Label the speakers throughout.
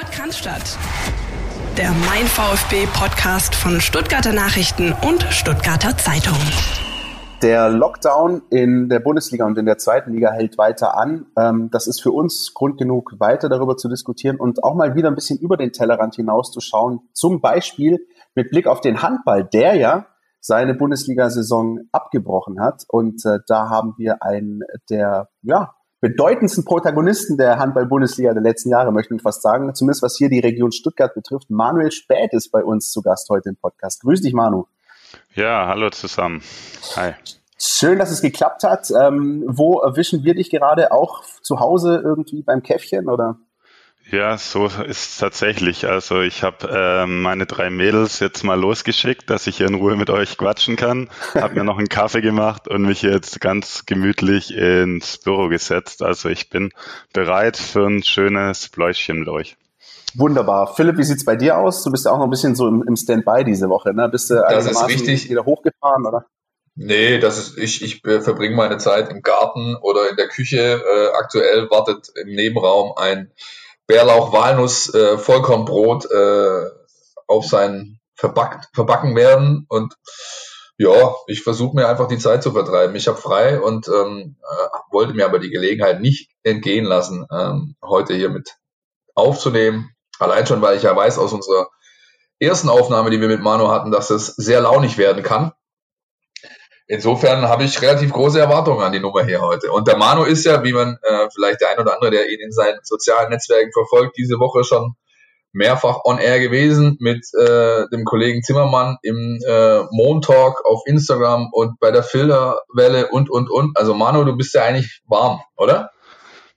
Speaker 1: Podcast Der Mein VfB Podcast von Stuttgarter Nachrichten und Stuttgarter Zeitung.
Speaker 2: Der Lockdown in der Bundesliga und in der zweiten Liga hält weiter an. Ähm, das ist für uns Grund genug, weiter darüber zu diskutieren und auch mal wieder ein bisschen über den Tellerrand hinauszuschauen. Zum Beispiel mit Blick auf den Handball, der ja seine Bundesliga-Saison abgebrochen hat. Und äh, da haben wir einen der ja, bedeutendsten Protagonisten der Handball-Bundesliga der letzten Jahre, möchte ich fast sagen. Zumindest was hier die Region Stuttgart betrifft. Manuel Späth ist bei uns zu Gast heute im Podcast. Grüß dich, Manu.
Speaker 3: Ja, hallo zusammen. Hi.
Speaker 2: Schön, dass es geklappt hat. Ähm, wo erwischen wir dich gerade? Auch zu Hause irgendwie beim Käffchen oder?
Speaker 3: Ja, so ist es tatsächlich. Also ich habe äh, meine drei Mädels jetzt mal losgeschickt, dass ich hier in Ruhe mit euch quatschen kann. Habe mir noch einen Kaffee gemacht und mich jetzt ganz gemütlich ins Büro gesetzt. Also ich bin bereit für ein schönes Bläuschen mit euch.
Speaker 2: Wunderbar. Philipp, wie sieht's bei dir aus? Du bist ja auch noch ein bisschen so im, im Standby diese Woche, ne? Bist du
Speaker 4: das ist richtig.
Speaker 2: wieder hochgefahren, oder?
Speaker 4: Nee, das ist, ich, ich verbringe meine Zeit im Garten oder in der Küche. Äh, aktuell wartet im Nebenraum ein Bärlauch, Walnuss, äh, Vollkornbrot äh, auf sein verbackt, verbacken werden und ja, ich versuche mir einfach die Zeit zu vertreiben. Ich habe frei und ähm, äh, wollte mir aber die Gelegenheit nicht entgehen lassen, ähm, heute hier mit aufzunehmen. Allein schon, weil ich ja weiß aus unserer ersten Aufnahme, die wir mit Manu hatten, dass es sehr launig werden kann. Insofern habe ich relativ große Erwartungen an die Nummer hier heute. Und der Manu ist ja, wie man äh, vielleicht der ein oder andere, der ihn in seinen sozialen Netzwerken verfolgt, diese Woche schon mehrfach on air gewesen mit äh, dem Kollegen Zimmermann im äh, Montalk auf Instagram und bei der Filterwelle und und und. Also Manu, du bist ja eigentlich warm, oder?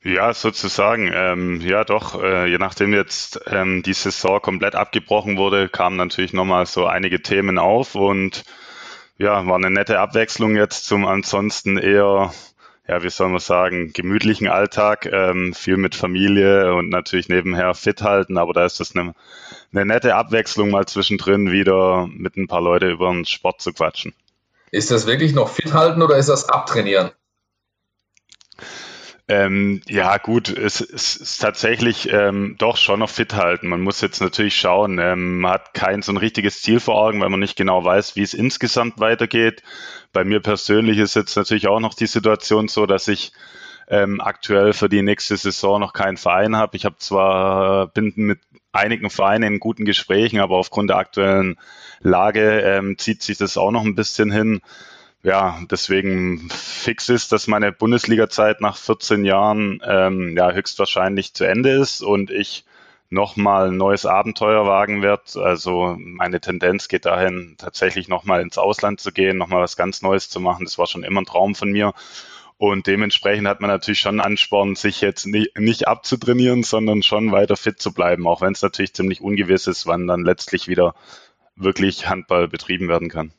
Speaker 3: Ja, sozusagen. Ähm, ja, doch. Äh, je nachdem jetzt ähm, die Saison komplett abgebrochen wurde, kamen natürlich nochmal so einige Themen auf und ja, war eine nette Abwechslung jetzt zum ansonsten eher, ja, wie soll man sagen, gemütlichen Alltag, ähm, viel mit Familie und natürlich nebenher fit halten, aber da ist das eine, eine nette Abwechslung mal zwischendrin wieder mit ein paar Leute über den Sport zu quatschen.
Speaker 4: Ist das wirklich noch fit halten oder ist das abtrainieren?
Speaker 3: Ähm, ja, gut, es, es ist tatsächlich ähm, doch schon noch fit halten. Man muss jetzt natürlich schauen, ähm, man hat kein so ein richtiges Ziel vor Augen, weil man nicht genau weiß, wie es insgesamt weitergeht. Bei mir persönlich ist jetzt natürlich auch noch die Situation so, dass ich ähm, aktuell für die nächste Saison noch keinen Verein habe. Ich habe zwar bin mit einigen Vereinen in guten Gesprächen, aber aufgrund der aktuellen Lage ähm, zieht sich das auch noch ein bisschen hin ja, deswegen fix ist, dass meine Bundesliga-Zeit nach 14 Jahren ähm, ja höchstwahrscheinlich zu Ende ist und ich nochmal ein neues Abenteuer wagen werde. Also meine Tendenz geht dahin, tatsächlich nochmal ins Ausland zu gehen, nochmal was ganz Neues zu machen. Das war schon immer ein Traum von mir. Und dementsprechend hat man natürlich schon Ansporn, sich jetzt nicht, nicht abzutrainieren, sondern schon weiter fit zu bleiben, auch wenn es natürlich ziemlich ungewiss ist, wann dann letztlich wieder wirklich Handball betrieben werden kann.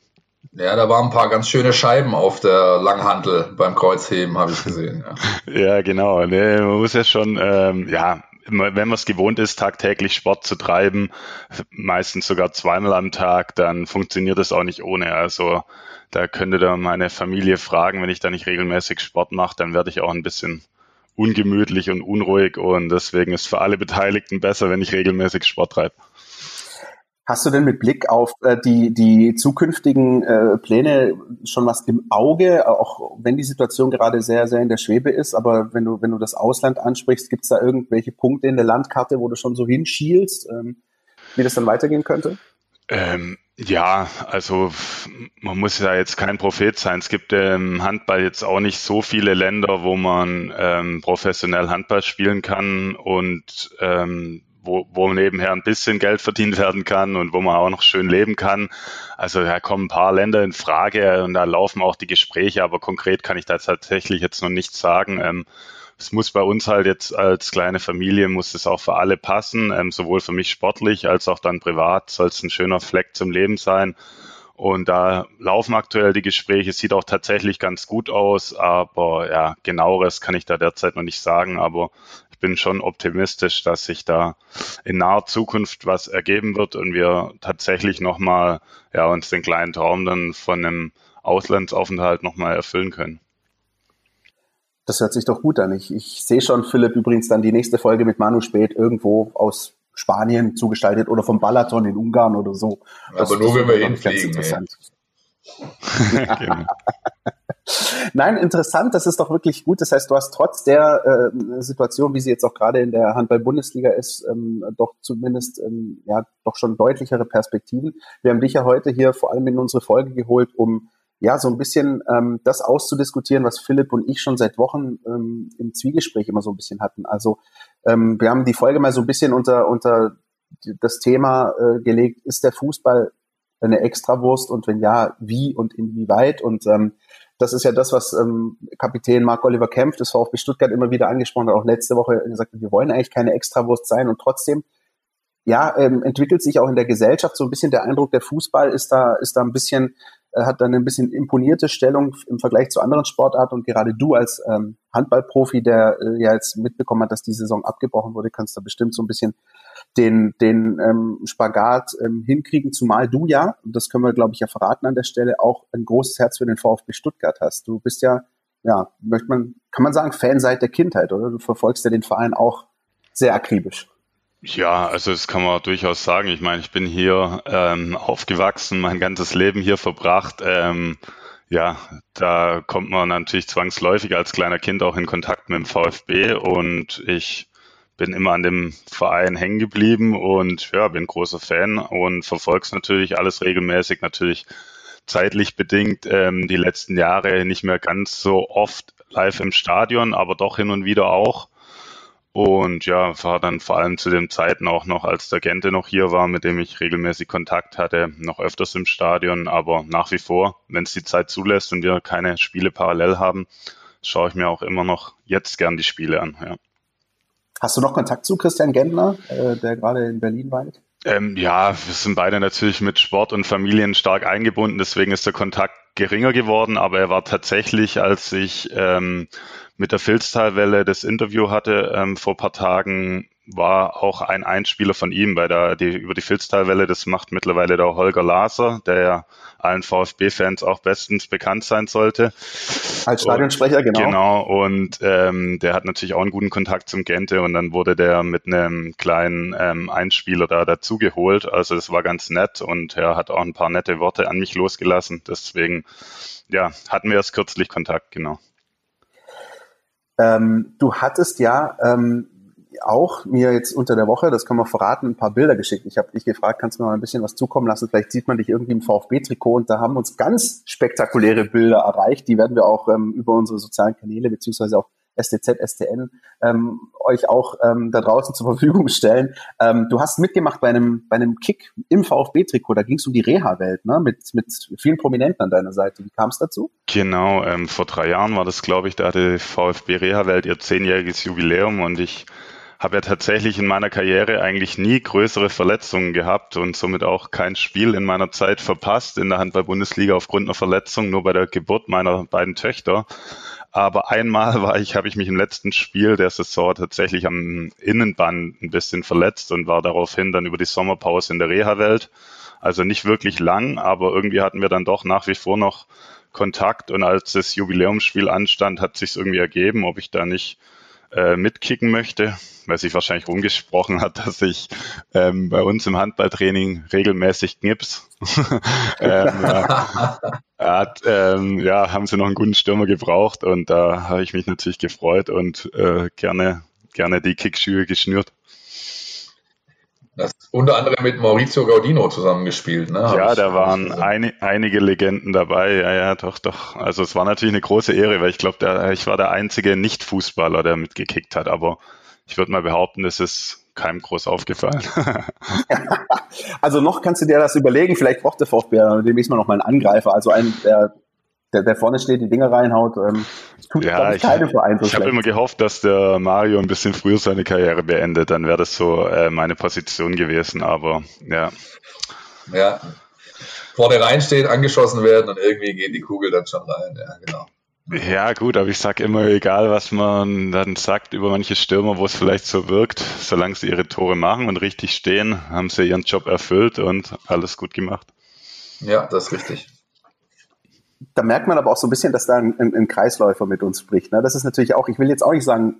Speaker 4: Ja, da waren ein paar ganz schöne Scheiben auf der Langhantel beim Kreuzheben, habe ich gesehen.
Speaker 3: Ja, ja genau. Nee, man muss ja schon, ähm, ja, wenn man es gewohnt ist, tagtäglich Sport zu treiben, meistens sogar zweimal am Tag, dann funktioniert das auch nicht ohne. Also da könnte da meine Familie fragen, wenn ich da nicht regelmäßig Sport mache, dann werde ich auch ein bisschen ungemütlich und unruhig und deswegen ist für alle Beteiligten besser, wenn ich regelmäßig Sport treibe.
Speaker 2: Hast du denn mit Blick auf äh, die, die zukünftigen äh, Pläne schon was im Auge, auch wenn die Situation gerade sehr, sehr in der Schwebe ist, aber wenn du, wenn du das Ausland ansprichst, gibt es da irgendwelche Punkte in der Landkarte, wo du schon so hinschielst, ähm, wie das dann weitergehen könnte?
Speaker 3: Ähm, ja, also man muss ja jetzt kein Prophet sein. Es gibt im Handball jetzt auch nicht so viele Länder, wo man ähm, professionell Handball spielen kann und ähm, wo, wo nebenher ein bisschen Geld verdient werden kann und wo man auch noch schön leben kann. Also da kommen ein paar Länder in Frage und da laufen auch die Gespräche, aber konkret kann ich da tatsächlich jetzt noch nichts sagen. Ähm, es muss bei uns halt jetzt als kleine Familie, muss es auch für alle passen, ähm, sowohl für mich sportlich als auch dann privat soll es ein schöner Fleck zum Leben sein. Und da laufen aktuell die Gespräche, sieht auch tatsächlich ganz gut aus, aber ja, genaueres kann ich da derzeit noch nicht sagen, aber bin schon optimistisch, dass sich da in naher Zukunft was ergeben wird und wir tatsächlich nochmal ja, uns den kleinen Traum dann von einem Auslandsaufenthalt nochmal erfüllen können.
Speaker 2: Das hört sich doch gut an. Ich, ich sehe schon, Philipp, übrigens dann die nächste Folge mit Manu Spät irgendwo aus Spanien zugestaltet oder vom Balaton in Ungarn oder so.
Speaker 4: Das, Aber nur wenn wir hinfliegen. Interessant.
Speaker 2: genau. Nein, interessant, das ist doch wirklich gut. Das heißt, du hast trotz der äh, Situation, wie sie jetzt auch gerade in der Handball-Bundesliga ist, ähm, doch zumindest ähm, ja doch schon deutlichere Perspektiven. Wir haben dich ja heute hier vor allem in unsere Folge geholt, um ja so ein bisschen ähm, das auszudiskutieren, was Philipp und ich schon seit Wochen ähm, im Zwiegespräch immer so ein bisschen hatten. Also ähm, wir haben die Folge mal so ein bisschen unter unter das Thema äh, gelegt: Ist der Fußball eine Extrawurst und wenn ja, wie und inwieweit? Und ähm, das ist ja das, was ähm, Kapitän Marc-Oliver Kempf des VfB Stuttgart immer wieder angesprochen hat, auch letzte Woche gesagt hat, wir wollen eigentlich keine Extrawurst sein und trotzdem ja, ähm, entwickelt sich auch in der Gesellschaft so ein bisschen der Eindruck, der Fußball ist da, ist da ein bisschen, hat dann ein bisschen imponierte Stellung im Vergleich zu anderen Sportarten und gerade du als ähm, Handballprofi, der äh, ja jetzt mitbekommen hat, dass die Saison abgebrochen wurde, kannst da bestimmt so ein bisschen den, den ähm, Spagat ähm, hinkriegen, zumal du ja, und das können wir, glaube ich, ja verraten an der Stelle, auch ein großes Herz für den VfB Stuttgart hast. Du bist ja, ja, möchte man, kann man sagen, Fan seit der Kindheit, oder? Du verfolgst ja den Verein auch sehr akribisch.
Speaker 3: Ja, also das kann man durchaus sagen. Ich meine, ich bin hier ähm, aufgewachsen, mein ganzes Leben hier verbracht. Ähm, ja, da kommt man natürlich zwangsläufig als kleiner Kind auch in Kontakt mit dem VfB und ich bin immer an dem Verein hängen geblieben und ja, bin großer Fan und verfolge natürlich alles regelmäßig, natürlich zeitlich bedingt ähm, die letzten Jahre nicht mehr ganz so oft live im Stadion, aber doch hin und wieder auch. Und ja, war dann vor allem zu den Zeiten auch noch, als der Gente noch hier war, mit dem ich regelmäßig Kontakt hatte, noch öfters im Stadion. Aber nach wie vor, wenn es die Zeit zulässt und wir keine Spiele parallel haben, schaue ich mir auch immer noch jetzt gern die Spiele an. Ja.
Speaker 2: Hast du noch Kontakt zu Christian Gendler, äh, der gerade in Berlin weilt?
Speaker 3: Ähm, ja, wir sind beide natürlich mit Sport und Familien stark eingebunden, deswegen ist der Kontakt geringer geworden, aber er war tatsächlich, als ich ähm, mit der Filztalwelle das Interview hatte ähm, vor paar Tagen, war auch ein Einspieler von ihm bei der die, über die Filztalwelle. Das macht mittlerweile der Holger Laser, der ja allen VfB-Fans auch bestens bekannt sein sollte.
Speaker 2: Als Stadionsprecher, genau.
Speaker 3: Genau, und ähm, der hat natürlich auch einen guten Kontakt zum Gente und dann wurde der mit einem kleinen ähm, Einspieler da dazugeholt. Also das war ganz nett und er hat auch ein paar nette Worte an mich losgelassen. Deswegen, ja, hatten wir erst kürzlich Kontakt, genau.
Speaker 2: Ähm, du hattest ja ähm, auch mir jetzt unter der Woche, das kann man verraten, ein paar Bilder geschickt. Ich habe dich gefragt, kannst du mir mal ein bisschen was zukommen lassen? Vielleicht sieht man dich irgendwie im VfB-Trikot und da haben uns ganz spektakuläre Bilder erreicht. Die werden wir auch ähm, über unsere sozialen Kanäle beziehungsweise auch STZ, STN ähm, euch auch ähm, da draußen zur Verfügung stellen. Ähm, du hast mitgemacht bei einem, bei einem Kick im VfB-Trikot, da ging es um die Reha-Welt, ne? mit, mit vielen Prominenten an deiner Seite. Wie kam es dazu?
Speaker 3: Genau, ähm, vor drei Jahren war das, glaube ich, da hatte VfB Reha-Welt ihr zehnjähriges Jubiläum und ich habe ja tatsächlich in meiner Karriere eigentlich nie größere Verletzungen gehabt und somit auch kein Spiel in meiner Zeit verpasst in der Handball-Bundesliga aufgrund einer Verletzung, nur bei der Geburt meiner beiden Töchter. Aber einmal war ich, habe ich mich im letzten Spiel der Saison tatsächlich am Innenband ein bisschen verletzt und war daraufhin dann über die Sommerpause in der Reha-Welt. Also nicht wirklich lang, aber irgendwie hatten wir dann doch nach wie vor noch Kontakt und als das Jubiläumsspiel anstand, hat sich irgendwie ergeben, ob ich da nicht äh, mitkicken möchte, weil sich wahrscheinlich rumgesprochen hat, dass ich ähm, bei uns im Handballtraining regelmäßig knips. ähm, ja, hat, ähm, ja, haben sie noch einen guten Stürmer gebraucht und da habe ich mich natürlich gefreut und äh, gerne, gerne die Kickschuhe geschnürt.
Speaker 4: Das unter anderem mit Maurizio Gaudino zusammengespielt, ne?
Speaker 3: Ja, da waren ein, einige Legenden dabei. Ja, ja, doch, doch. Also es war natürlich eine große Ehre, weil ich glaube, ich war der einzige Nicht-Fußballer, der mitgekickt hat. Aber ich würde mal behaupten, es ist keinem groß aufgefallen.
Speaker 2: also noch kannst du dir das überlegen. Vielleicht braucht der VfB demnächst mal noch mal einen Angreifer. Also einen, der der, der vorne steht, die Dinge reinhaut. Ähm,
Speaker 3: tut, ja, ich, keine Verein so Ich habe immer gehofft, dass der Mario ein bisschen früher seine Karriere beendet. Dann wäre das so äh, meine Position gewesen. Aber ja.
Speaker 4: Ja. Vorne reinsteht, angeschossen werden und irgendwie geht die Kugel dann schon rein. Ja, genau.
Speaker 3: Ja, gut, aber ich sag immer, egal was man dann sagt über manche Stürmer, wo es vielleicht so wirkt, solange sie ihre Tore machen und richtig stehen, haben sie ihren Job erfüllt und alles gut gemacht.
Speaker 4: Ja, das ist richtig
Speaker 2: da merkt man aber auch so ein bisschen, dass da ein, ein, Kreisläufer mit uns spricht. Ne? Das ist natürlich auch, ich will jetzt auch nicht sagen,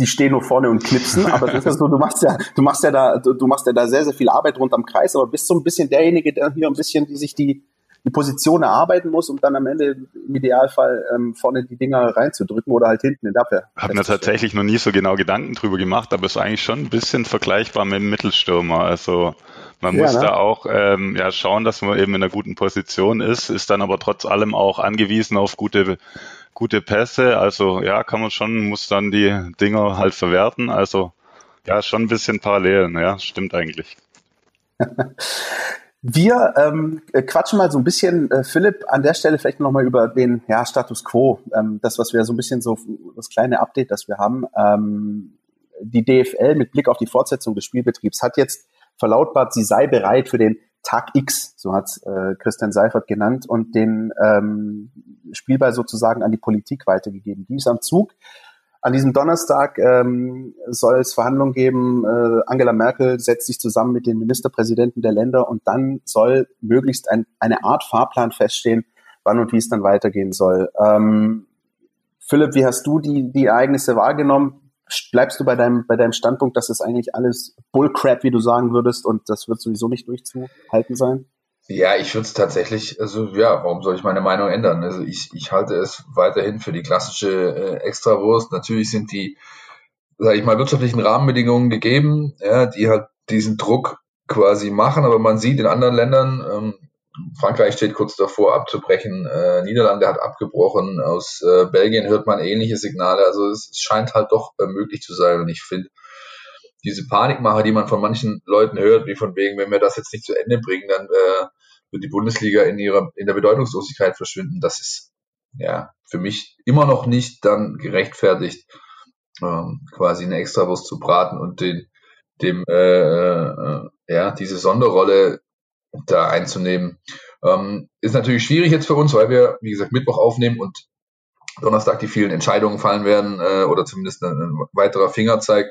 Speaker 2: die stehen nur vorne und knipsen, aber das ist so, du machst ja, du machst ja da, du, machst ja da sehr, sehr viel Arbeit rund am Kreis, aber bist so ein bisschen derjenige, der hier ein bisschen, die sich die, die Position erarbeiten muss, um dann am Ende im Idealfall ähm, vorne die Dinger reinzudrücken oder halt hinten in der Abwehr.
Speaker 3: Hab mir tatsächlich noch nie so genau Gedanken drüber gemacht, aber es ist eigentlich schon ein bisschen vergleichbar mit dem Mittelstürmer. Also man muss ja, ne? da auch ähm, ja, schauen, dass man eben in einer guten Position ist, ist dann aber trotz allem auch angewiesen auf gute, gute Pässe. Also ja, kann man schon, muss dann die Dinger halt verwerten. Also ja, schon ein bisschen Parallelen, ja, stimmt eigentlich.
Speaker 2: Wir ähm, quatschen mal so ein bisschen, äh, Philipp, an der Stelle vielleicht nochmal über den ja, Status Quo. Ähm, das, was wir so ein bisschen so, das kleine Update, das wir haben. Ähm, die DFL mit Blick auf die Fortsetzung des Spielbetriebs hat jetzt verlautbart, sie sei bereit für den Tag X, so hat äh, Christian Seifert genannt, und den ähm, Spielball sozusagen an die Politik weitergegeben. Die ist am Zug. An diesem Donnerstag ähm, soll es Verhandlungen geben. Äh, Angela Merkel setzt sich zusammen mit den Ministerpräsidenten der Länder und dann soll möglichst ein, eine Art Fahrplan feststehen, wann und wie es dann weitergehen soll. Ähm, Philipp, wie hast du die, die Ereignisse wahrgenommen? Bleibst du bei deinem, bei deinem Standpunkt, dass es eigentlich alles Bullcrap, wie du sagen würdest, und das wird sowieso nicht durchzuhalten sein?
Speaker 4: Ja, ich würde es tatsächlich, also ja, warum soll ich meine Meinung ändern? Also ich, ich halte es weiterhin für die klassische äh, Extrawurst. Natürlich sind die, sage ich mal, wirtschaftlichen Rahmenbedingungen gegeben, ja, die halt diesen Druck quasi machen, aber man sieht in anderen Ländern, ähm, Frankreich steht kurz davor abzubrechen, äh, Niederlande hat abgebrochen, aus äh, Belgien hört man ähnliche Signale, also es, es scheint halt doch äh, möglich zu sein. Und ich finde, diese Panikmache, die man von manchen Leuten hört, wie von wegen, wenn wir das jetzt nicht zu Ende bringen, dann äh, wird die Bundesliga in ihrer in der Bedeutungslosigkeit verschwinden. Das ist ja für mich immer noch nicht dann gerechtfertigt, ähm, quasi eine Extrawurst zu braten und den dem äh, äh, ja diese Sonderrolle da einzunehmen. Ähm, ist natürlich schwierig jetzt für uns, weil wir, wie gesagt, Mittwoch aufnehmen und Donnerstag die vielen Entscheidungen fallen werden äh, oder zumindest ein, ein weiterer Fingerzeig.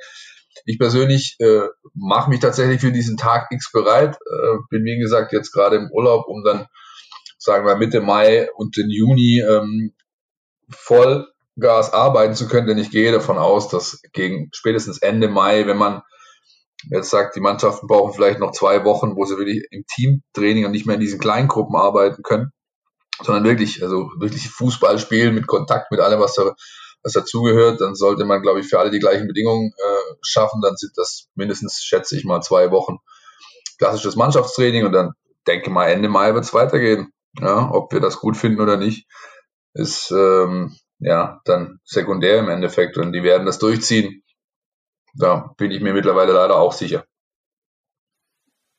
Speaker 4: Ich persönlich äh, mache mich tatsächlich für diesen Tag X bereit. Äh, bin wie gesagt jetzt gerade im Urlaub, um dann sagen wir Mitte Mai und den Juni ähm, Vollgas arbeiten zu können, denn ich gehe davon aus, dass gegen spätestens Ende Mai, wenn man jetzt sagt, die Mannschaften brauchen vielleicht noch zwei Wochen, wo sie wirklich im Teamtraining und nicht mehr in diesen Kleingruppen arbeiten können, sondern wirklich, also wirklich Fußball spielen mit Kontakt, mit allem, was da was dazugehört, dann sollte man, glaube ich, für alle die gleichen Bedingungen äh, schaffen. Dann sind das mindestens, schätze ich mal, zwei Wochen klassisches Mannschaftstraining und dann denke mal, Ende Mai wird es weitergehen. Ja, ob wir das gut finden oder nicht, ist ähm, ja dann sekundär im Endeffekt und die werden das durchziehen. Da bin ich mir mittlerweile leider auch sicher.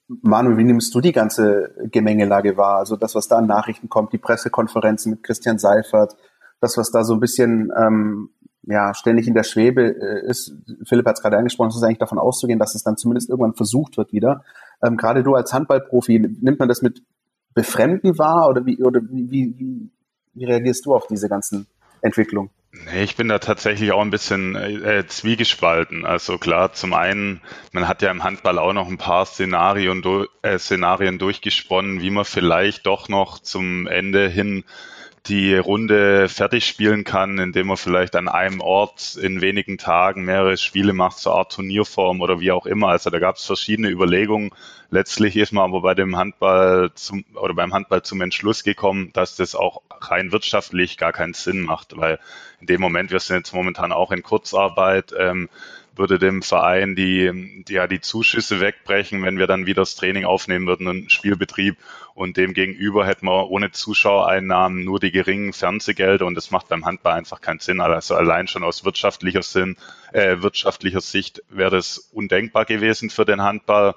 Speaker 2: Manu, wie nimmst du die ganze Gemengelage wahr? Also das, was da an Nachrichten kommt, die Pressekonferenzen mit Christian Seifert, das, was da so ein bisschen ähm, ja, ständig in der Schwebe äh, ist, Philipp hat es gerade angesprochen, es ist eigentlich davon auszugehen, dass es dann zumindest irgendwann versucht wird wieder. Ähm, gerade du als Handballprofi, nimmt man das mit Befremden wahr oder wie, oder wie, wie, wie reagierst du auf diese ganzen Entwicklungen?
Speaker 3: Nee, ich bin da tatsächlich auch ein bisschen äh, zwiegespalten. Also klar, zum einen, man hat ja im Handball auch noch ein paar Szenarien, äh, Szenarien durchgesponnen, wie man vielleicht doch noch zum Ende hin die Runde fertig spielen kann, indem man vielleicht an einem Ort in wenigen Tagen mehrere Spiele macht, zur Art Turnierform oder wie auch immer. Also da gab es verschiedene Überlegungen. Letztlich ist man aber bei dem Handball zum, oder beim Handball zum Entschluss gekommen, dass das auch rein wirtschaftlich gar keinen Sinn macht, weil in dem Moment, wir sind jetzt momentan auch in Kurzarbeit, ähm, würde dem Verein die, die, ja, die Zuschüsse wegbrechen, wenn wir dann wieder das Training aufnehmen würden, einen Spielbetrieb. Und dem gegenüber hätten wir ohne Zuschauereinnahmen nur die geringen Fernsehgelder und das macht beim Handball einfach keinen Sinn. Also allein schon aus wirtschaftlicher Sinn, äh, wirtschaftlicher Sicht wäre das undenkbar gewesen für den Handball.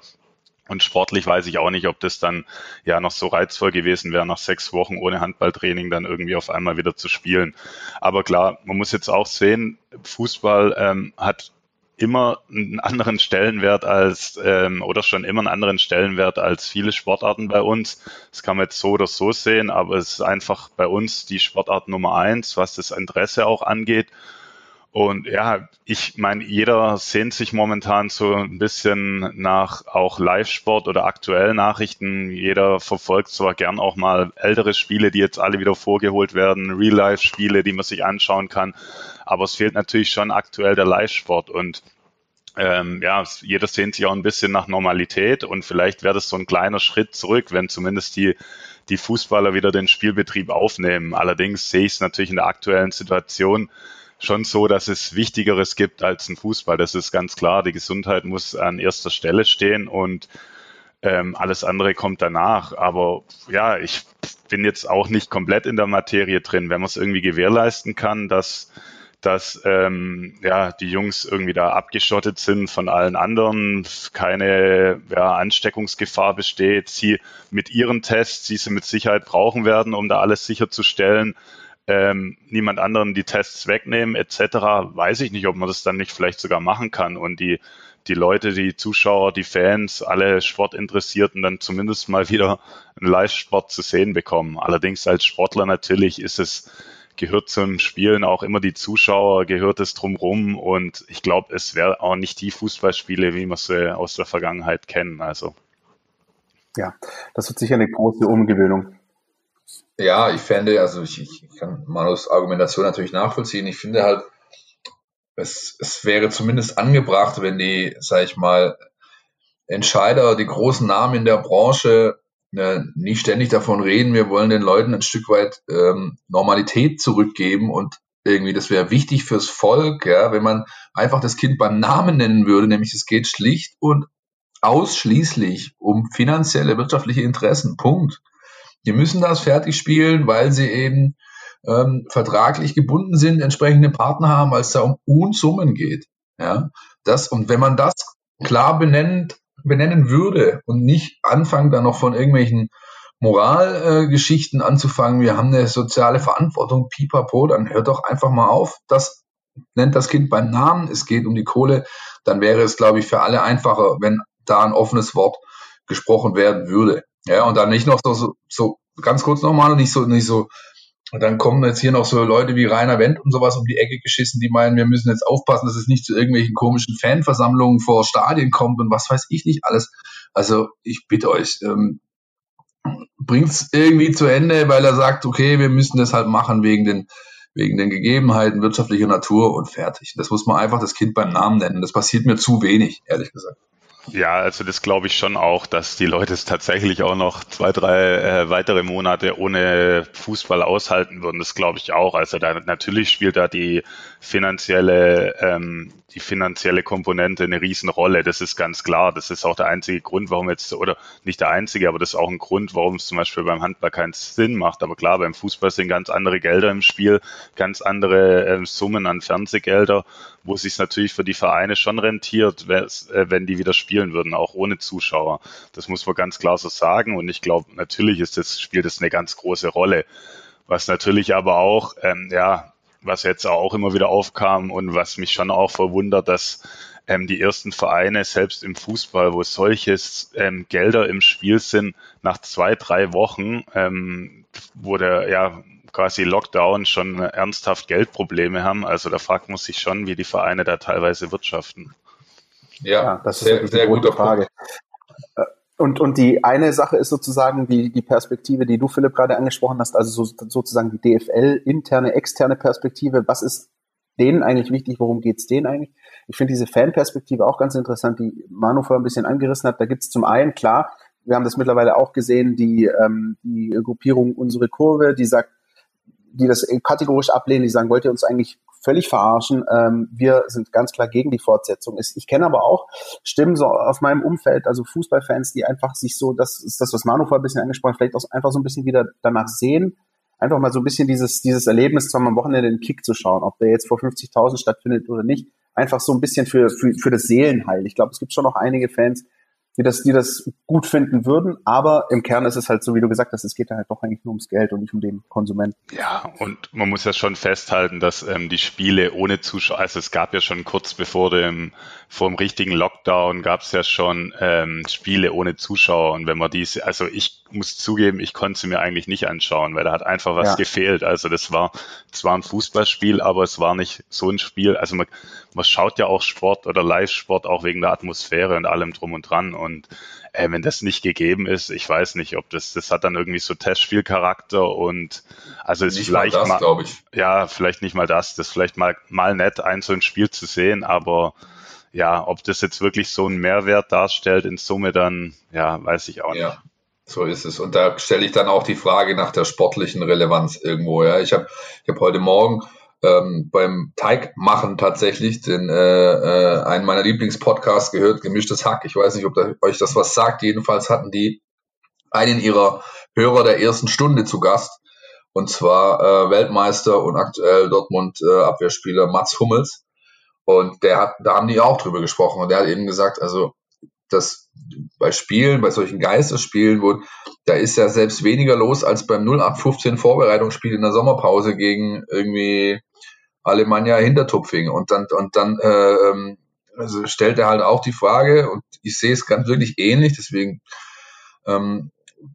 Speaker 3: Und sportlich weiß ich auch nicht, ob das dann ja noch so reizvoll gewesen wäre, nach sechs Wochen ohne Handballtraining dann irgendwie auf einmal wieder zu spielen. Aber klar, man muss jetzt auch sehen, Fußball ähm, hat immer einen anderen Stellenwert als ähm, oder schon immer einen anderen Stellenwert als viele Sportarten bei uns. Das kann man jetzt so oder so sehen, aber es ist einfach bei uns die Sportart Nummer eins, was das Interesse auch angeht. Und ja, ich meine, jeder sehnt sich momentan so ein bisschen nach auch Live-Sport oder aktuellen Nachrichten. Jeder verfolgt zwar gern auch mal ältere Spiele, die jetzt alle wieder vorgeholt werden, Real-Life-Spiele, die man sich anschauen kann. Aber es fehlt natürlich schon aktuell der Live-Sport und ähm, ja, jeder sehnt sich auch ein bisschen nach Normalität und vielleicht wäre das so ein kleiner Schritt zurück, wenn zumindest die die Fußballer wieder den Spielbetrieb aufnehmen. Allerdings sehe ich es natürlich in der aktuellen Situation schon so, dass es Wichtigeres gibt als ein Fußball. Das ist ganz klar. Die Gesundheit muss an erster Stelle stehen und ähm, alles andere kommt danach. Aber ja, ich bin jetzt auch nicht komplett in der Materie drin. Wenn man es irgendwie gewährleisten kann, dass dass ähm, ja, die Jungs irgendwie da abgeschottet sind von allen anderen, keine ja, Ansteckungsgefahr besteht, sie mit ihren Tests, die sie mit Sicherheit brauchen werden, um da alles sicherzustellen, ähm, niemand anderen die Tests wegnehmen etc., weiß ich nicht, ob man das dann nicht vielleicht sogar machen kann und die, die Leute, die Zuschauer, die Fans, alle Sportinteressierten dann zumindest mal wieder einen Live-Sport zu sehen bekommen. Allerdings als Sportler natürlich ist es, gehört zum Spielen auch immer die Zuschauer, gehört es drumrum und ich glaube, es wäre auch nicht die Fußballspiele, wie wir sie aus der Vergangenheit kennen. Also.
Speaker 2: Ja, das wird sicher eine große Umgewöhnung.
Speaker 4: Ja, ich fände, also ich, ich kann Manus Argumentation natürlich nachvollziehen. Ich finde halt, es, es wäre zumindest angebracht, wenn die, sag ich mal, Entscheider, die großen Namen in der Branche ne, nicht ständig davon reden, wir wollen den Leuten ein Stück weit ähm, Normalität zurückgeben und irgendwie, das wäre wichtig fürs Volk, ja, wenn man einfach das Kind beim Namen nennen würde, nämlich es geht schlicht und ausschließlich um finanzielle, wirtschaftliche Interessen. Punkt. Die müssen das fertig spielen, weil sie eben ähm, vertraglich gebunden sind, entsprechende Partner haben, weil es da um Unsummen geht. Ja, das, und wenn man das klar benennt, benennen würde und nicht anfangen, dann noch von irgendwelchen Moralgeschichten äh, anzufangen, wir haben eine soziale Verantwortung, pipapo, dann hört doch einfach mal auf. Das nennt das Kind beim Namen, es geht um die Kohle, dann wäre es, glaube ich, für alle einfacher, wenn da ein offenes Wort gesprochen werden würde. Ja, und dann nicht noch so, so, so ganz kurz nochmal, nicht so, nicht so, und dann kommen jetzt hier noch so Leute wie Rainer Wendt und sowas um die Ecke geschissen, die meinen, wir müssen jetzt aufpassen, dass es nicht zu irgendwelchen komischen Fanversammlungen vor Stadien kommt und was weiß ich nicht alles. Also ich bitte euch, ähm, bringt's irgendwie zu Ende, weil er sagt, okay, wir müssen das halt machen wegen den wegen den Gegebenheiten wirtschaftlicher Natur und fertig. Das muss man einfach das Kind beim Namen nennen. Das passiert mir zu wenig, ehrlich gesagt.
Speaker 3: Ja, also das glaube ich schon auch, dass die Leute es tatsächlich auch noch zwei, drei äh, weitere Monate ohne Fußball aushalten würden. Das glaube ich auch. Also da natürlich spielt da die finanzielle, ähm, die finanzielle Komponente eine Riesenrolle. Das ist ganz klar. Das ist auch der einzige Grund, warum jetzt, oder nicht der einzige, aber das ist auch ein Grund, warum es zum Beispiel beim Handball keinen Sinn macht. Aber klar, beim Fußball sind ganz andere Gelder im Spiel, ganz andere äh, Summen an Fernsehgelder, wo es sich natürlich für die Vereine schon rentiert, äh, wenn die wieder spielen würden, auch ohne Zuschauer. Das muss man ganz klar so sagen. Und ich glaube, natürlich ist das, spielt das eine ganz große Rolle. Was natürlich aber auch, ähm, ja, was jetzt auch immer wieder aufkam und was mich schon auch verwundert, dass ähm, die ersten Vereine, selbst im Fußball, wo solches ähm, Gelder im Spiel sind, nach zwei, drei Wochen, ähm, wo der ja quasi Lockdown schon ernsthaft Geldprobleme haben. Also da fragt man sich schon, wie die Vereine da teilweise wirtschaften.
Speaker 2: Ja, ja das sehr, ist eine sehr gute Frage. Punkt. Und, und die eine Sache ist sozusagen die, die Perspektive, die du, Philipp, gerade angesprochen hast, also so, sozusagen die DFL, interne, externe Perspektive. Was ist denen eigentlich wichtig? Worum geht's denen eigentlich? Ich finde diese Fanperspektive auch ganz interessant, die Manu vorher ein bisschen angerissen hat. Da gibt's zum einen, klar, wir haben das mittlerweile auch gesehen, die, ähm, die Gruppierung Unsere Kurve, die sagt, die das kategorisch ablehnen, die sagen, wollt ihr uns eigentlich völlig verarschen. Ähm, wir sind ganz klar gegen die Fortsetzung. Ich kenne aber auch Stimmen so auf meinem Umfeld, also Fußballfans, die einfach sich so, das ist das, was Manu vorher ein bisschen angesprochen hat, vielleicht auch einfach so ein bisschen wieder danach sehen, einfach mal so ein bisschen dieses, dieses Erlebnis zwar am Wochenende den Kick zu schauen, ob der jetzt vor 50.000 stattfindet oder nicht, einfach so ein bisschen für, für, für das Seelenheil. Ich glaube, es gibt schon noch einige Fans, die das, die das gut finden würden. Aber im Kern ist es halt so, wie du gesagt hast, es geht halt doch eigentlich nur ums Geld und nicht um den Konsumenten.
Speaker 3: Ja, und man muss ja schon festhalten, dass ähm, die Spiele ohne Zuschauer, also es gab ja schon kurz bevor dem, vor dem richtigen Lockdown gab es ja schon ähm, Spiele ohne Zuschauer. Und wenn man diese, also ich muss zugeben, ich konnte sie mir eigentlich nicht anschauen, weil da hat einfach was ja. gefehlt. Also das war zwar ein Fußballspiel, aber es war nicht so ein Spiel. Also man, man schaut ja auch Sport oder Live-Sport auch wegen der Atmosphäre und allem drum und dran. Und äh, wenn das nicht gegeben ist, ich weiß nicht, ob das, das hat dann irgendwie so Testspielcharakter und also ist nicht vielleicht mal, das, mal ich. ja, vielleicht nicht mal das, das ist vielleicht mal, mal nett, ein so ein Spiel zu sehen, aber ja, ob das jetzt wirklich so einen Mehrwert darstellt in Summe, dann, ja, weiß ich auch ja. nicht.
Speaker 4: So ist es. Und da stelle ich dann auch die Frage nach der sportlichen Relevanz irgendwo. Ja, ich habe ich hab heute Morgen ähm, beim Teigmachen tatsächlich den, äh, äh, einen meiner Lieblingspodcasts gehört, Gemischtes Hack. Ich weiß nicht, ob da, euch das was sagt. Jedenfalls hatten die einen ihrer Hörer der ersten Stunde zu Gast. Und zwar äh, Weltmeister und aktuell Dortmund äh, Abwehrspieler Mats Hummels. Und der hat, da haben die auch drüber gesprochen. Und der hat eben gesagt, also das bei Spielen, bei solchen Geisterspielen, wo da ist ja selbst weniger los als beim 0815 Vorbereitungsspiel in der Sommerpause gegen irgendwie Alemannia Hintertupfing. Und dann, und dann äh, ähm, also stellt er halt auch die Frage, und ich sehe es ganz wirklich ähnlich, deswegen ähm,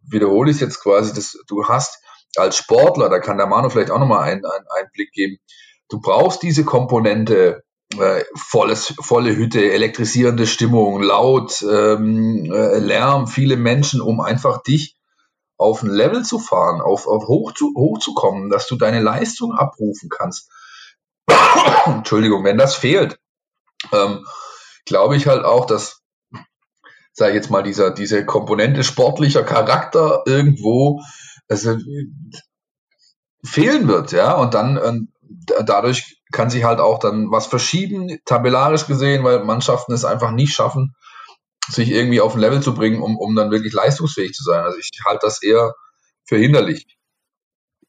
Speaker 4: wiederhole ich es jetzt quasi, dass du hast als Sportler, da kann der Manu vielleicht auch nochmal einen, einen Einblick geben, du brauchst diese Komponente äh, volles, volle Hütte, elektrisierende Stimmung, laut, ähm, äh, Lärm, viele Menschen, um einfach dich auf ein Level zu fahren, auf, auf hoch, zu, hoch zu kommen, dass du deine Leistung abrufen kannst. Entschuldigung, wenn das fehlt, ähm, glaube ich halt auch, dass, sage ich jetzt mal, dieser, diese Komponente sportlicher Charakter irgendwo also, fehlen wird, ja, und dann ähm, dadurch kann sich halt auch dann was verschieben, tabellarisch gesehen, weil Mannschaften es einfach nicht schaffen, sich irgendwie auf ein Level zu bringen, um, um dann wirklich leistungsfähig zu sein. Also ich halte das eher für hinderlich.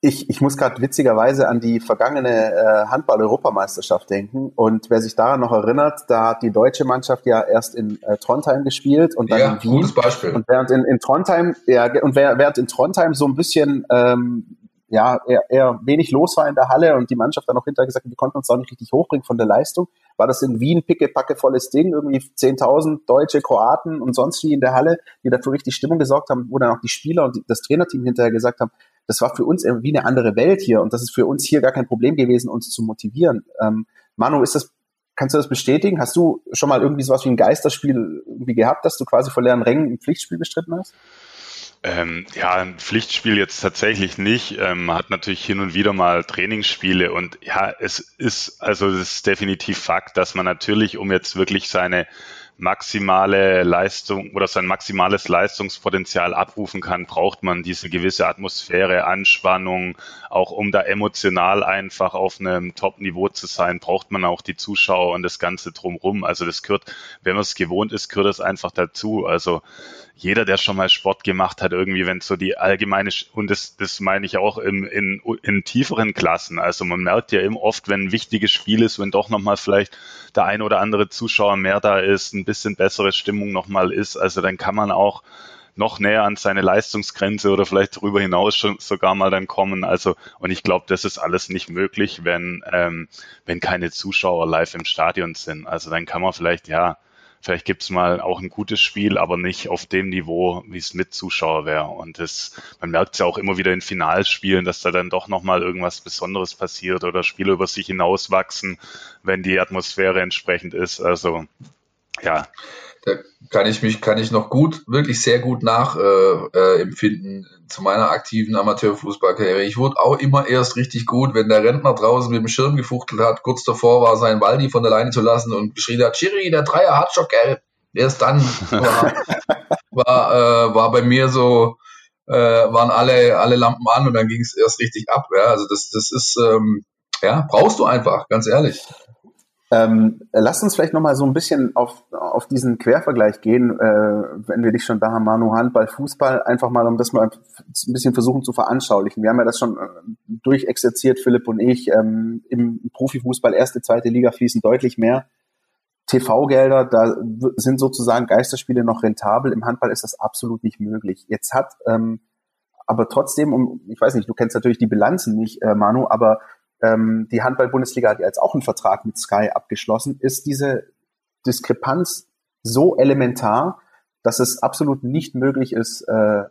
Speaker 2: Ich, ich muss gerade witzigerweise an die vergangene äh, Handball-Europameisterschaft denken. Und wer sich daran noch erinnert, da hat die deutsche Mannschaft ja erst in äh, Trondheim gespielt und dann ja, in Wien. Gutes Beispiel. Und während in, in Trondheim, ja, und während in Trondheim so ein bisschen ähm, ja, eher, eher wenig los war in der Halle und die Mannschaft dann auch hinterher gesagt hat, wir konnten uns auch nicht richtig hochbringen von der Leistung, war das in Wien pickepackevolles Ding, irgendwie 10.000 Deutsche, Kroaten und sonst wie in der Halle, die dafür richtig Stimmung gesorgt haben, wo dann auch die Spieler und das Trainerteam hinterher gesagt haben, das war für uns irgendwie eine andere Welt hier und das ist für uns hier gar kein Problem gewesen, uns zu motivieren. Ähm, Manu, ist das, kannst du das bestätigen? Hast du schon mal irgendwie sowas wie ein Geisterspiel irgendwie gehabt, dass du quasi vor leeren Rängen ein Pflichtspiel bestritten hast?
Speaker 3: Ähm, ja, ein Pflichtspiel jetzt tatsächlich nicht. Ähm, hat natürlich hin und wieder mal Trainingsspiele und ja, es ist, also es ist definitiv Fakt, dass man natürlich, um jetzt wirklich seine maximale Leistung oder sein maximales Leistungspotenzial abrufen kann, braucht man diese gewisse Atmosphäre, Anspannung, auch um da emotional einfach auf einem Top-Niveau zu sein, braucht man auch die Zuschauer und das Ganze drumrum. Also das gehört, wenn man es gewohnt ist, gehört das einfach dazu. Also jeder, der schon mal Sport gemacht hat, irgendwie, wenn so die allgemeine, und das, das meine ich auch in, in, in tieferen Klassen. Also man merkt ja eben oft, wenn ein wichtiges Spiel ist, wenn doch nochmal vielleicht der ein oder andere Zuschauer mehr da ist, ein bisschen bessere Stimmung nochmal ist, also dann kann man auch noch näher an seine Leistungsgrenze oder vielleicht darüber hinaus schon sogar mal dann kommen. Also, und ich glaube, das ist alles nicht möglich, wenn, ähm, wenn keine Zuschauer live im Stadion sind. Also dann kann man vielleicht, ja, Vielleicht gibt's mal auch ein gutes Spiel, aber nicht auf dem Niveau, wie es mit Zuschauer wäre. Und das, man merkt es ja auch immer wieder in Finalspielen, dass da dann doch nochmal irgendwas Besonderes passiert oder Spiele über sich hinauswachsen, wenn die Atmosphäre entsprechend ist. Also ja.
Speaker 4: Da kann ich mich, kann ich noch gut, wirklich sehr gut nachempfinden äh, äh, zu meiner aktiven Amateurfußballkarriere. Ich wurde auch immer erst richtig gut, wenn der Rentner draußen mit dem Schirm gefuchtelt hat, kurz davor war, sein Waldi von der Leine zu lassen und geschrien hat, Chiri, der Dreier hat schon gelb. Erst dann war, war, äh, war bei mir so, äh, waren alle, alle Lampen an und dann ging es erst richtig ab. Ja? Also das, das ist, ähm, ja, brauchst du einfach, ganz ehrlich.
Speaker 2: Ähm, lass uns vielleicht nochmal so ein bisschen auf, auf diesen Quervergleich gehen, äh, wenn wir dich schon da haben, Manu, Handball, Fußball, einfach mal, um das mal ein bisschen versuchen zu veranschaulichen. Wir haben ja das schon äh, durchexerziert, Philipp und ich. Ähm, Im Profifußball, erste, zweite Liga fließen deutlich mehr TV-Gelder, da sind sozusagen Geisterspiele noch rentabel. Im Handball ist das absolut nicht möglich. Jetzt hat ähm, aber trotzdem, um, ich weiß nicht, du kennst natürlich die Bilanzen nicht, äh, Manu, aber ähm, die Handball-Bundesliga hat jetzt auch einen Vertrag mit Sky abgeschlossen. Ist diese Diskrepanz so elementar, dass es absolut nicht möglich ist, äh,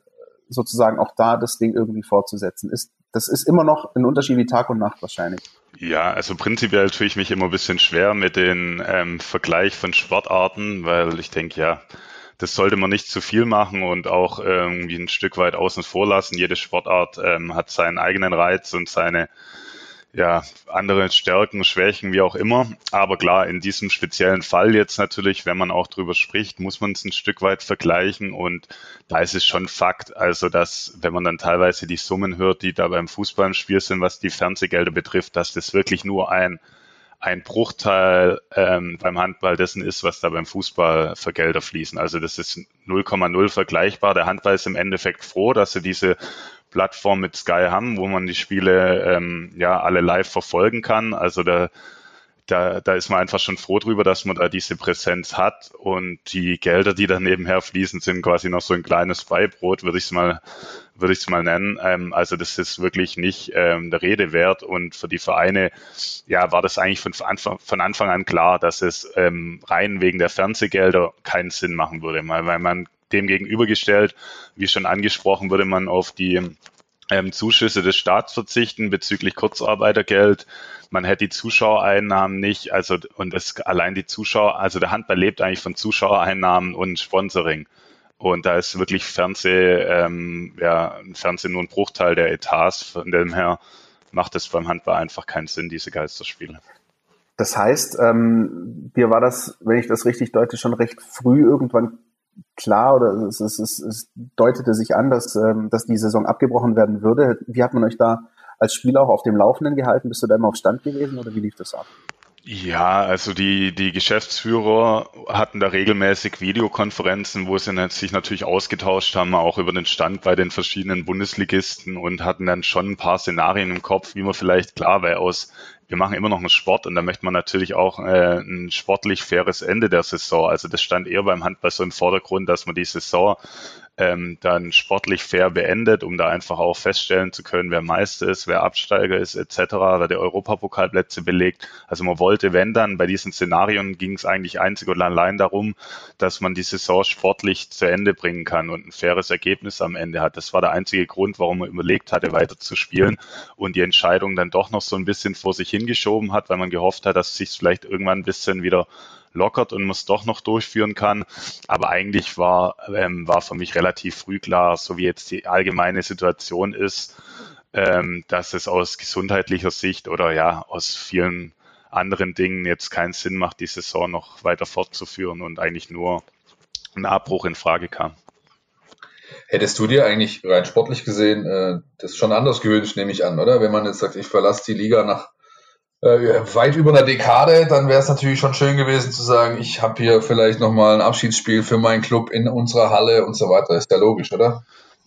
Speaker 2: sozusagen auch da das Ding irgendwie fortzusetzen. Ist, das ist immer noch ein Unterschied wie Tag und Nacht wahrscheinlich.
Speaker 3: Ja, also prinzipiell tue ich mich immer ein bisschen schwer mit dem ähm, Vergleich von Sportarten, weil ich denke, ja, das sollte man nicht zu viel machen und auch irgendwie ein Stück weit außen vor lassen. Jede Sportart ähm, hat seinen eigenen Reiz und seine ja, andere Stärken, Schwächen, wie auch immer. Aber klar, in diesem speziellen Fall jetzt natürlich, wenn man auch drüber spricht, muss man es ein Stück weit vergleichen. Und da ist es schon Fakt, also dass, wenn man dann teilweise die Summen hört, die da beim Fußball im Spiel sind, was die Fernsehgelder betrifft, dass das wirklich nur ein, ein Bruchteil ähm, beim Handball dessen ist, was da beim Fußball für Gelder fließen. Also das ist 0,0 vergleichbar. Der Handball ist im Endeffekt froh, dass sie diese Plattform mit Sky haben, wo man die Spiele ähm, ja alle live verfolgen kann. Also da, da, da ist man einfach schon froh drüber, dass man da diese Präsenz hat und die Gelder, die da nebenher fließen, sind quasi noch so ein kleines Beibrot, würde ich es mal, würde ich es mal nennen. Ähm, also das ist wirklich nicht ähm, der Rede wert und für die Vereine, ja, war das eigentlich von Anfang, von Anfang an klar, dass es ähm, rein wegen der Fernsehgelder keinen Sinn machen würde, weil, weil man dem gegenübergestellt, wie schon angesprochen, würde man auf die ähm, Zuschüsse des Staats verzichten bezüglich Kurzarbeitergeld. Man hätte die Zuschauereinnahmen nicht, also und es allein die Zuschauer, also der Handball lebt eigentlich von Zuschauereinnahmen und Sponsoring. Und da ist wirklich Fernseh, ähm, ja, Fernsehen nur ein Bruchteil der Etats. Von dem her macht es beim Handball einfach keinen Sinn, diese Geisterspiele.
Speaker 2: Das heißt, ähm, dir war das, wenn ich das richtig deute, schon recht früh irgendwann klar oder es, es, es, es deutete sich an, dass, ähm, dass die Saison abgebrochen werden würde. Wie hat man euch da als Spieler auch auf dem Laufenden gehalten? Bist du da immer auf Stand gewesen oder wie lief das ab?
Speaker 3: Ja, also die, die Geschäftsführer hatten da regelmäßig Videokonferenzen, wo sie sich natürlich ausgetauscht haben, auch über den Stand bei den verschiedenen Bundesligisten und hatten dann schon ein paar Szenarien im Kopf, wie man vielleicht klar, weil aus wir machen immer noch einen Sport und da möchte man natürlich auch äh, ein sportlich faires Ende der Saison. Also das stand eher beim Handball so im Vordergrund, dass man die Saison ähm, dann sportlich fair beendet, um da einfach auch feststellen zu können, wer Meister ist, wer Absteiger ist, etc., wer der Europapokalplätze belegt. Also man wollte, wenn dann, bei diesen Szenarien ging es eigentlich einzig und allein darum, dass man die Saison sportlich zu Ende bringen kann und ein faires Ergebnis am Ende hat. Das war der einzige Grund, warum man überlegt hatte, weiter zu spielen und die Entscheidung dann doch noch so ein bisschen vor sich hingeschoben hat, weil man gehofft hat, dass es sich vielleicht irgendwann ein bisschen wieder lockert und man es doch noch durchführen kann. Aber eigentlich war, ähm, war für mich relativ früh klar, so wie jetzt die allgemeine Situation ist, ähm, dass es aus gesundheitlicher Sicht oder ja, aus vielen anderen Dingen jetzt keinen Sinn macht, die Saison noch weiter fortzuführen und eigentlich nur ein Abbruch in Frage kam.
Speaker 4: Hättest du dir eigentlich rein sportlich gesehen äh, das schon anders gewünscht, nehme ich an, oder? Wenn man jetzt sagt, ich verlasse die Liga nach weit über einer Dekade, dann wäre es natürlich schon schön gewesen zu sagen, ich habe hier vielleicht nochmal ein Abschiedsspiel für meinen Club in unserer Halle und so weiter. Ist ja logisch, oder?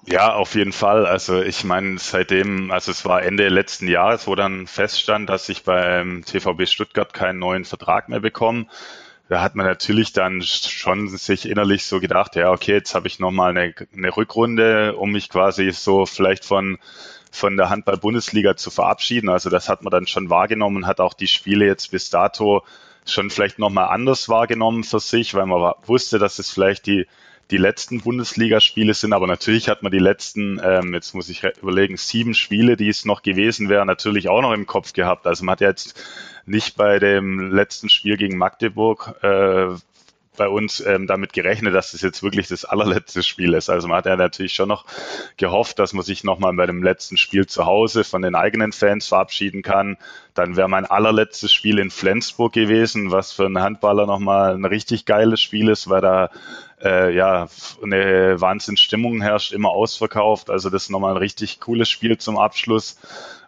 Speaker 3: Ja, auf jeden Fall. Also ich meine, seitdem, also es war Ende letzten Jahres, wo dann feststand, dass ich beim TVB Stuttgart keinen neuen Vertrag mehr bekomme. Da hat man natürlich dann schon sich innerlich so gedacht, ja, okay, jetzt habe ich nochmal eine, eine Rückrunde, um mich quasi so vielleicht von von der Handball-Bundesliga zu verabschieden. Also das hat man dann schon wahrgenommen, hat auch die Spiele jetzt bis dato schon vielleicht nochmal anders wahrgenommen für sich, weil man wusste, dass es vielleicht die, die letzten Bundesligaspiele sind, aber natürlich hat man die letzten, ähm, jetzt muss ich überlegen, sieben Spiele, die es noch gewesen wären, natürlich auch noch im Kopf gehabt. Also man hat jetzt nicht bei dem letzten Spiel gegen Magdeburg äh, bei uns ähm, damit gerechnet, dass das jetzt wirklich das allerletzte Spiel ist. Also man hat ja natürlich schon noch gehofft, dass man sich nochmal bei dem letzten Spiel zu Hause von den eigenen Fans verabschieden kann. Dann wäre mein allerletztes Spiel in Flensburg gewesen, was für einen Handballer nochmal ein richtig geiles Spiel ist, weil da äh, ja eine Wahnsinnsstimmung herrscht, immer ausverkauft. Also das ist nochmal ein richtig cooles Spiel zum Abschluss.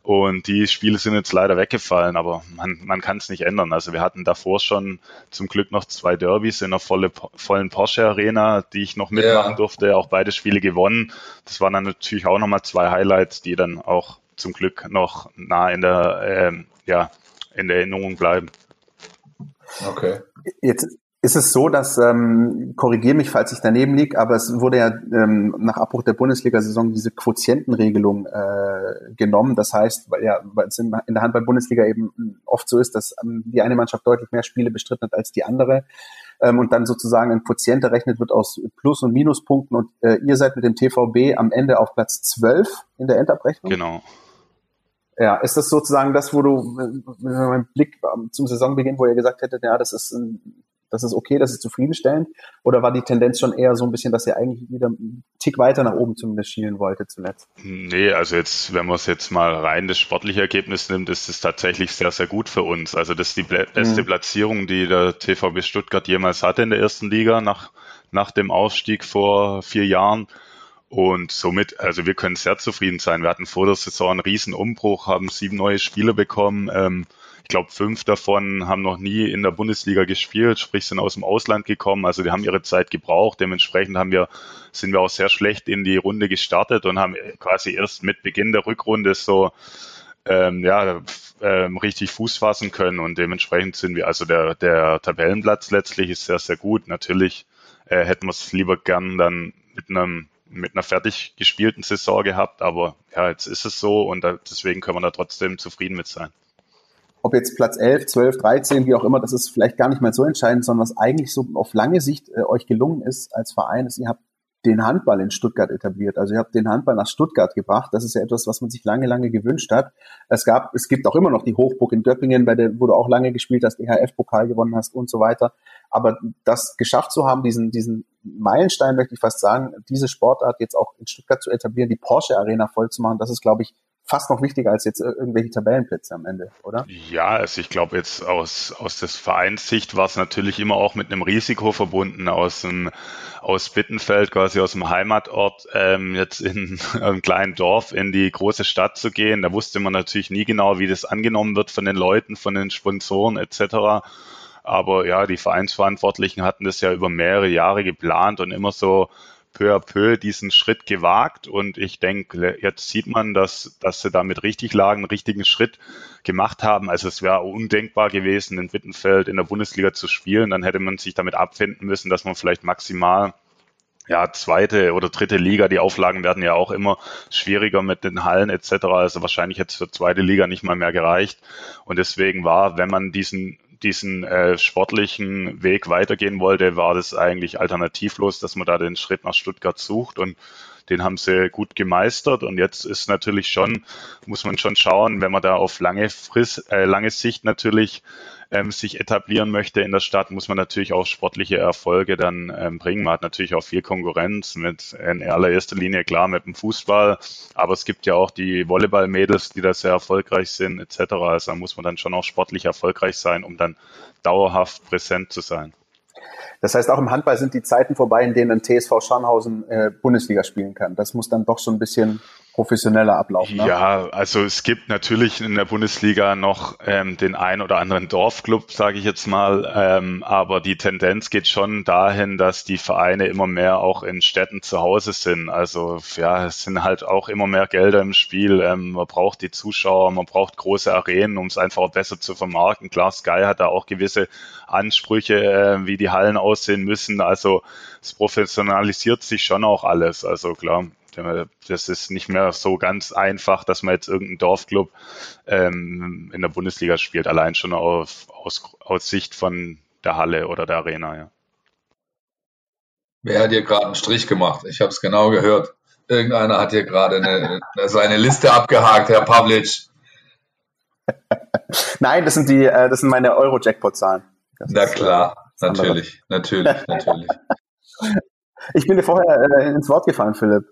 Speaker 3: Und die Spiele sind jetzt leider weggefallen, aber man, man kann es nicht ändern. Also wir hatten davor schon zum Glück noch zwei Derbys in der volle, vollen Porsche Arena, die ich noch mitmachen ja. durfte, auch beide Spiele gewonnen. Das waren dann natürlich auch nochmal zwei Highlights, die dann auch zum Glück noch nah in der, ähm, ja, in der Erinnerung bleiben.
Speaker 4: Okay.
Speaker 2: Jetzt ist es so, dass, ähm, korrigiere mich, falls ich daneben liege, aber es wurde ja ähm, nach Abbruch der Bundesliga-Saison diese Quotientenregelung äh, genommen. Das heißt, weil ja, weil es in, in der Handball-Bundesliga eben oft so ist, dass ähm, die eine Mannschaft deutlich mehr Spiele bestritten hat als die andere ähm, und dann sozusagen ein Quotient errechnet wird aus Plus- und Minuspunkten und äh, ihr seid mit dem TVB am Ende auf Platz 12 in der Endabrechnung.
Speaker 3: Genau.
Speaker 2: Ja, ist das sozusagen das, wo du mit einem Blick zum Saisonbeginn, wo ihr gesagt hättet, ja, das ist ein das ist okay, das ist zufriedenstellend? Oder war die Tendenz schon eher so ein bisschen, dass ihr eigentlich wieder einen Tick weiter nach oben zumindest schielen wollte zuletzt?
Speaker 3: Nee, also jetzt, wenn man es jetzt mal rein das sportliche Ergebnis nimmt, ist es tatsächlich sehr, sehr gut für uns. Also das ist die beste mhm. Platzierung, die der TVB Stuttgart jemals hatte in der ersten Liga nach, nach dem Aufstieg vor vier Jahren. Und somit, also wir können sehr zufrieden sein. Wir hatten vor der Saison einen riesen Umbruch, haben sieben neue Spieler bekommen. Ähm, ich glaube, fünf davon haben noch nie in der Bundesliga gespielt, sprich sind aus dem Ausland gekommen. Also die haben ihre Zeit gebraucht. Dementsprechend haben wir, sind wir auch sehr schlecht in die Runde gestartet und haben quasi erst mit Beginn der Rückrunde so ähm, ja, ähm, richtig Fuß fassen können. Und dementsprechend sind wir, also der, der Tabellenplatz letztlich ist sehr, sehr gut. Natürlich äh, hätten wir es lieber gern dann mit einem mit einer fertig gespielten Saison gehabt, aber ja, jetzt ist es so und da, deswegen können wir da trotzdem zufrieden mit sein
Speaker 2: ob jetzt Platz 11, 12, 13, wie auch immer, das ist vielleicht gar nicht mehr so entscheidend, sondern was eigentlich so auf lange Sicht äh, euch gelungen ist als Verein, ist, ihr habt den Handball in Stuttgart etabliert. Also ihr habt den Handball nach Stuttgart gebracht. Das ist ja etwas, was man sich lange, lange gewünscht hat. Es gab, es gibt auch immer noch die Hochburg in Göppingen, bei der, wo du auch lange gespielt hast, EHF-Pokal gewonnen hast und so weiter. Aber das geschafft zu haben, diesen, diesen Meilenstein, möchte ich fast sagen, diese Sportart jetzt auch in Stuttgart zu etablieren, die Porsche Arena voll zu machen, das ist, glaube ich, fast noch wichtiger als jetzt irgendwelche Tabellenplätze am Ende, oder?
Speaker 3: Ja, also ich glaube jetzt aus, aus des Vereinssicht war es natürlich immer auch mit einem Risiko verbunden, aus dem, aus Bittenfeld, quasi aus dem Heimatort, ähm, jetzt in einem kleinen Dorf in die große Stadt zu gehen. Da wusste man natürlich nie genau, wie das angenommen wird von den Leuten, von den Sponsoren etc. Aber ja, die Vereinsverantwortlichen hatten das ja über mehrere Jahre geplant und immer so peu à peu diesen Schritt gewagt und ich denke, jetzt sieht man, dass, dass sie damit richtig lagen, einen richtigen Schritt gemacht haben. Also es wäre undenkbar gewesen, in Wittenfeld in der Bundesliga zu spielen. Dann hätte man sich damit abfinden müssen, dass man vielleicht maximal ja, zweite oder dritte Liga, die Auflagen werden ja auch immer schwieriger mit den Hallen etc. Also wahrscheinlich es für zweite Liga nicht mal mehr gereicht. Und deswegen war, wenn man diesen diesen äh, sportlichen Weg weitergehen wollte, war das eigentlich alternativlos, dass man da den Schritt nach Stuttgart sucht und den haben sie gut gemeistert und jetzt ist natürlich schon, muss man schon schauen, wenn man da auf lange Frist, äh, lange Sicht natürlich ähm, sich etablieren möchte in der Stadt, muss man natürlich auch sportliche Erfolge dann ähm, bringen. Man hat natürlich auch viel Konkurrenz mit in allererster Linie klar mit dem Fußball, aber es gibt ja auch die Volleyball-Mädels, die da sehr erfolgreich sind etc. Also da muss man dann schon auch sportlich erfolgreich sein, um dann dauerhaft präsent zu sein.
Speaker 2: Das heißt, auch im Handball sind die Zeiten vorbei, in denen ein TSV Scharnhausen äh, Bundesliga spielen kann. Das muss dann doch so ein bisschen professioneller ablaufen.
Speaker 3: Ne? Ja, also es gibt natürlich in der Bundesliga noch ähm, den ein oder anderen Dorfclub, sage ich jetzt mal, ähm, aber die Tendenz geht schon dahin, dass die Vereine immer mehr auch in Städten zu Hause sind. Also ja, es sind halt auch immer mehr Gelder im Spiel. Ähm, man braucht die Zuschauer, man braucht große Arenen, um es einfach besser zu vermarkten. Klar, Sky hat da auch gewisse Ansprüche, äh, wie die Hallen aussehen müssen. Also es professionalisiert sich schon auch alles. Also klar, das ist nicht mehr so ganz einfach, dass man jetzt irgendeinen Dorfclub ähm, in der Bundesliga spielt, allein schon auf, aus, aus Sicht von der Halle oder der Arena. Ja.
Speaker 4: Wer hat hier gerade einen Strich gemacht? Ich habe es genau gehört. Irgendeiner hat hier gerade eine, seine Liste abgehakt, Herr Pavlic.
Speaker 2: Nein, das sind die, äh, das sind meine Euro-Jackpot-Zahlen.
Speaker 4: Na klar, natürlich, natürlich, natürlich.
Speaker 2: Ich bin dir vorher äh, ins Wort gefallen, Philipp.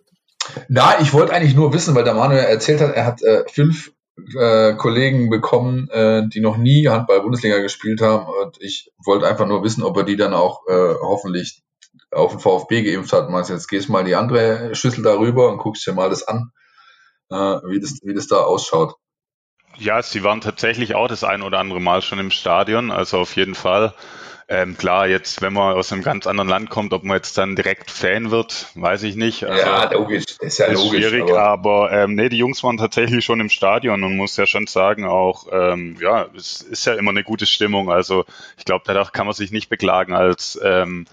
Speaker 4: Na, ich wollte eigentlich nur wissen, weil der Manuel erzählt hat, er hat äh, fünf äh, Kollegen bekommen, äh, die noch nie Handball-Bundesliga gespielt haben. Und ich wollte einfach nur wissen, ob er die dann auch äh, hoffentlich auf den VfB geimpft hat. Meinst jetzt gehst mal die andere Schüssel darüber und guckst dir mal das an, äh, wie, das, wie das da ausschaut.
Speaker 3: Ja, sie waren tatsächlich auch das ein oder andere Mal schon im Stadion, also auf jeden Fall. Ähm, klar, jetzt, wenn man aus einem ganz anderen Land kommt, ob man jetzt dann direkt Fan wird, weiß ich nicht.
Speaker 4: Also, ja, logisch, ist ja ist logisch.
Speaker 3: Schwierig, aber, aber ähm, nee, die Jungs waren tatsächlich schon im Stadion und muss ja schon sagen, auch, ähm, ja, es ist ja immer eine gute Stimmung. Also ich glaube, da kann man sich nicht beklagen als ähm,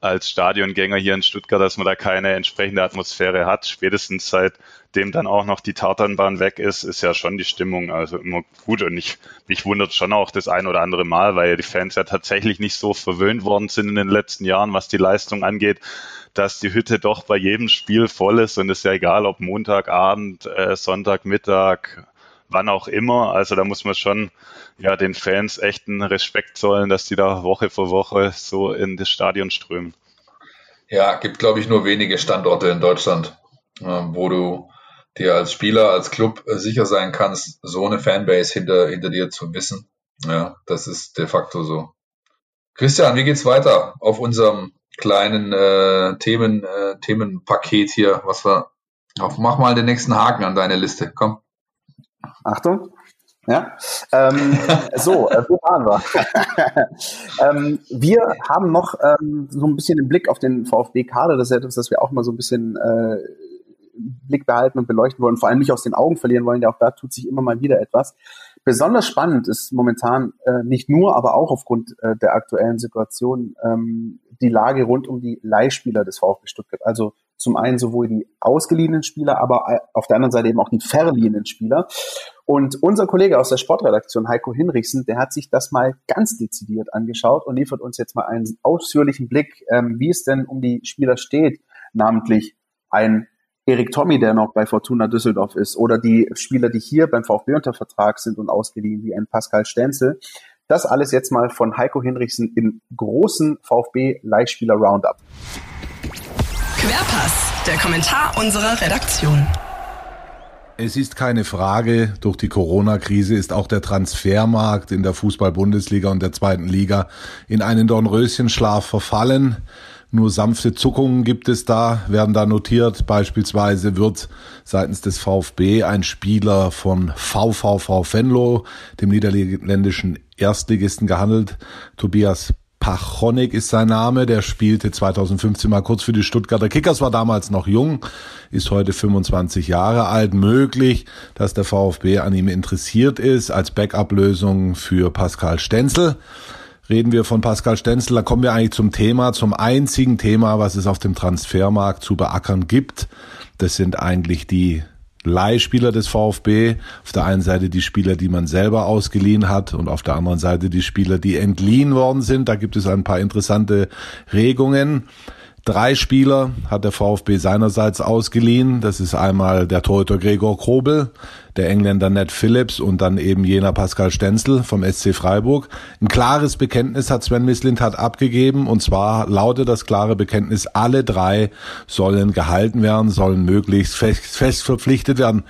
Speaker 3: als Stadiongänger hier in Stuttgart, dass man da keine entsprechende Atmosphäre hat. Spätestens seitdem dann auch noch die Tatanbahn weg ist, ist ja schon die Stimmung also immer gut. Und ich, mich wundert schon auch das ein oder andere Mal, weil die Fans ja tatsächlich nicht so verwöhnt worden sind in den letzten Jahren, was die Leistung angeht dass die Hütte doch bei jedem Spiel voll ist und ist ja egal, ob Montagabend, äh, Sonntagmittag, wann auch immer. Also da muss man schon ja den Fans echten Respekt zollen, dass die da Woche für Woche so in das Stadion strömen.
Speaker 4: Ja, gibt glaube ich nur wenige Standorte in Deutschland, ähm, wo du dir als Spieler, als Club sicher sein kannst, so eine Fanbase hinter, hinter dir zu wissen. Ja, das ist de facto so. Christian, wie geht's weiter auf unserem kleinen äh, Themen, äh, Themenpaket hier? Was wir, auf, mach mal den nächsten Haken an deine Liste. Komm.
Speaker 2: Achtung. Ja, ähm, so, äh, wo waren wir? ähm, wir haben noch ähm, so ein bisschen den Blick auf den VfB-Kader. Das ist etwas, das wir auch mal so ein bisschen äh, Blick behalten und beleuchten wollen, vor allem nicht aus den Augen verlieren wollen. Ja, auch da tut sich immer mal wieder etwas. Besonders spannend ist momentan äh, nicht nur, aber auch aufgrund äh, der aktuellen Situation ähm, die Lage rund um die Leihspieler des VfB Stuttgart. Also zum einen sowohl die ausgeliehenen Spieler, aber auf der anderen Seite eben auch die verliehenen Spieler. Und unser Kollege aus der Sportredaktion, Heiko Hinrichsen, der hat sich das mal ganz dezidiert angeschaut und liefert uns jetzt mal einen ausführlichen Blick, ähm, wie es denn um die Spieler steht, namentlich ein Erik Tommy, der noch bei Fortuna Düsseldorf ist, oder die Spieler, die hier beim VfB unter Vertrag sind und ausgeliehen, wie ein Pascal Stenzel. Das alles jetzt mal von Heiko Hinrichsen im großen VfB-Leihspieler-Roundup.
Speaker 1: Querpass, der Kommentar unserer Redaktion.
Speaker 5: Es ist keine Frage, durch die Corona-Krise ist auch der Transfermarkt in der Fußball-Bundesliga und der zweiten Liga in einen Dornröschenschlaf verfallen. Nur sanfte Zuckungen gibt es da, werden da notiert. Beispielsweise wird seitens des VfB ein Spieler von VVV Venlo, dem niederländischen Erstligisten, gehandelt. Tobias Pachonik ist sein Name, der spielte 2015 mal kurz für die Stuttgarter Kickers, war damals noch jung, ist heute 25 Jahre alt. Möglich, dass der VfB an ihm interessiert ist als Backup-Lösung für Pascal Stenzel. Reden wir von Pascal Stenzel, da kommen wir eigentlich zum Thema, zum einzigen Thema, was es auf dem Transfermarkt zu beackern gibt. Das sind eigentlich die Leihspieler des VfB. Auf der einen Seite die Spieler, die man selber ausgeliehen hat und auf der anderen Seite die Spieler, die entliehen worden sind. Da gibt es ein paar interessante Regungen. Drei Spieler hat der VfB seinerseits ausgeliehen. Das ist einmal der Torhüter Gregor Krobel, der Engländer Ned Phillips und dann eben jener Pascal Stenzel vom SC Freiburg. Ein klares Bekenntnis hat Sven Mislintat abgegeben und zwar lautet das klare Bekenntnis, alle drei sollen gehalten werden, sollen möglichst fest, fest verpflichtet werden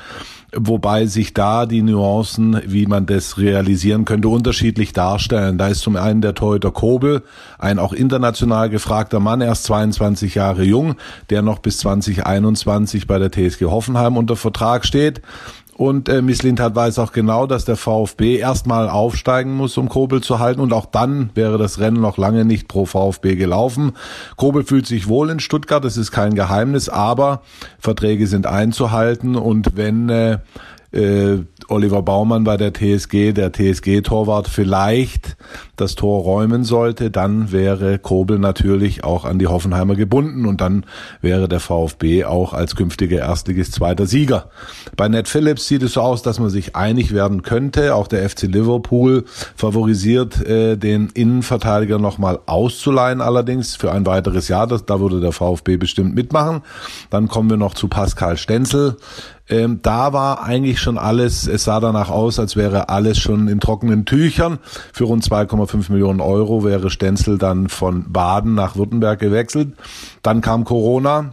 Speaker 5: wobei sich da die Nuancen, wie man das realisieren könnte, unterschiedlich darstellen. Da ist zum einen der Torhüter Kobel, ein auch international gefragter Mann, erst 22 Jahre jung, der noch bis 2021 bei der TSG Hoffenheim unter Vertrag steht. Und äh, Miss Lindhardt weiß auch genau, dass der VfB erstmal aufsteigen muss, um Kobel zu halten. Und auch dann wäre das Rennen noch lange nicht pro VfB gelaufen. Kobel fühlt sich wohl in Stuttgart, das ist kein Geheimnis, aber Verträge sind einzuhalten. Und wenn äh, äh, Oliver Baumann bei der TSG, der TSG-Torwart vielleicht das Tor räumen sollte, dann wäre Kobel natürlich auch an die Hoffenheimer gebunden und dann wäre der VfB auch als künftiger Erstligist zweiter Sieger. Bei Ned Phillips sieht es so aus, dass man sich einig werden könnte. Auch der FC Liverpool favorisiert äh, den Innenverteidiger nochmal auszuleihen, allerdings für ein weiteres Jahr. Das, da würde der VfB bestimmt mitmachen. Dann kommen wir noch zu Pascal Stenzel. Ähm, da war eigentlich schon alles, es sah danach aus, als wäre alles schon in trockenen Tüchern. Für rund 2,5 Millionen Euro wäre Stenzel dann von Baden nach Württemberg gewechselt. Dann kam Corona.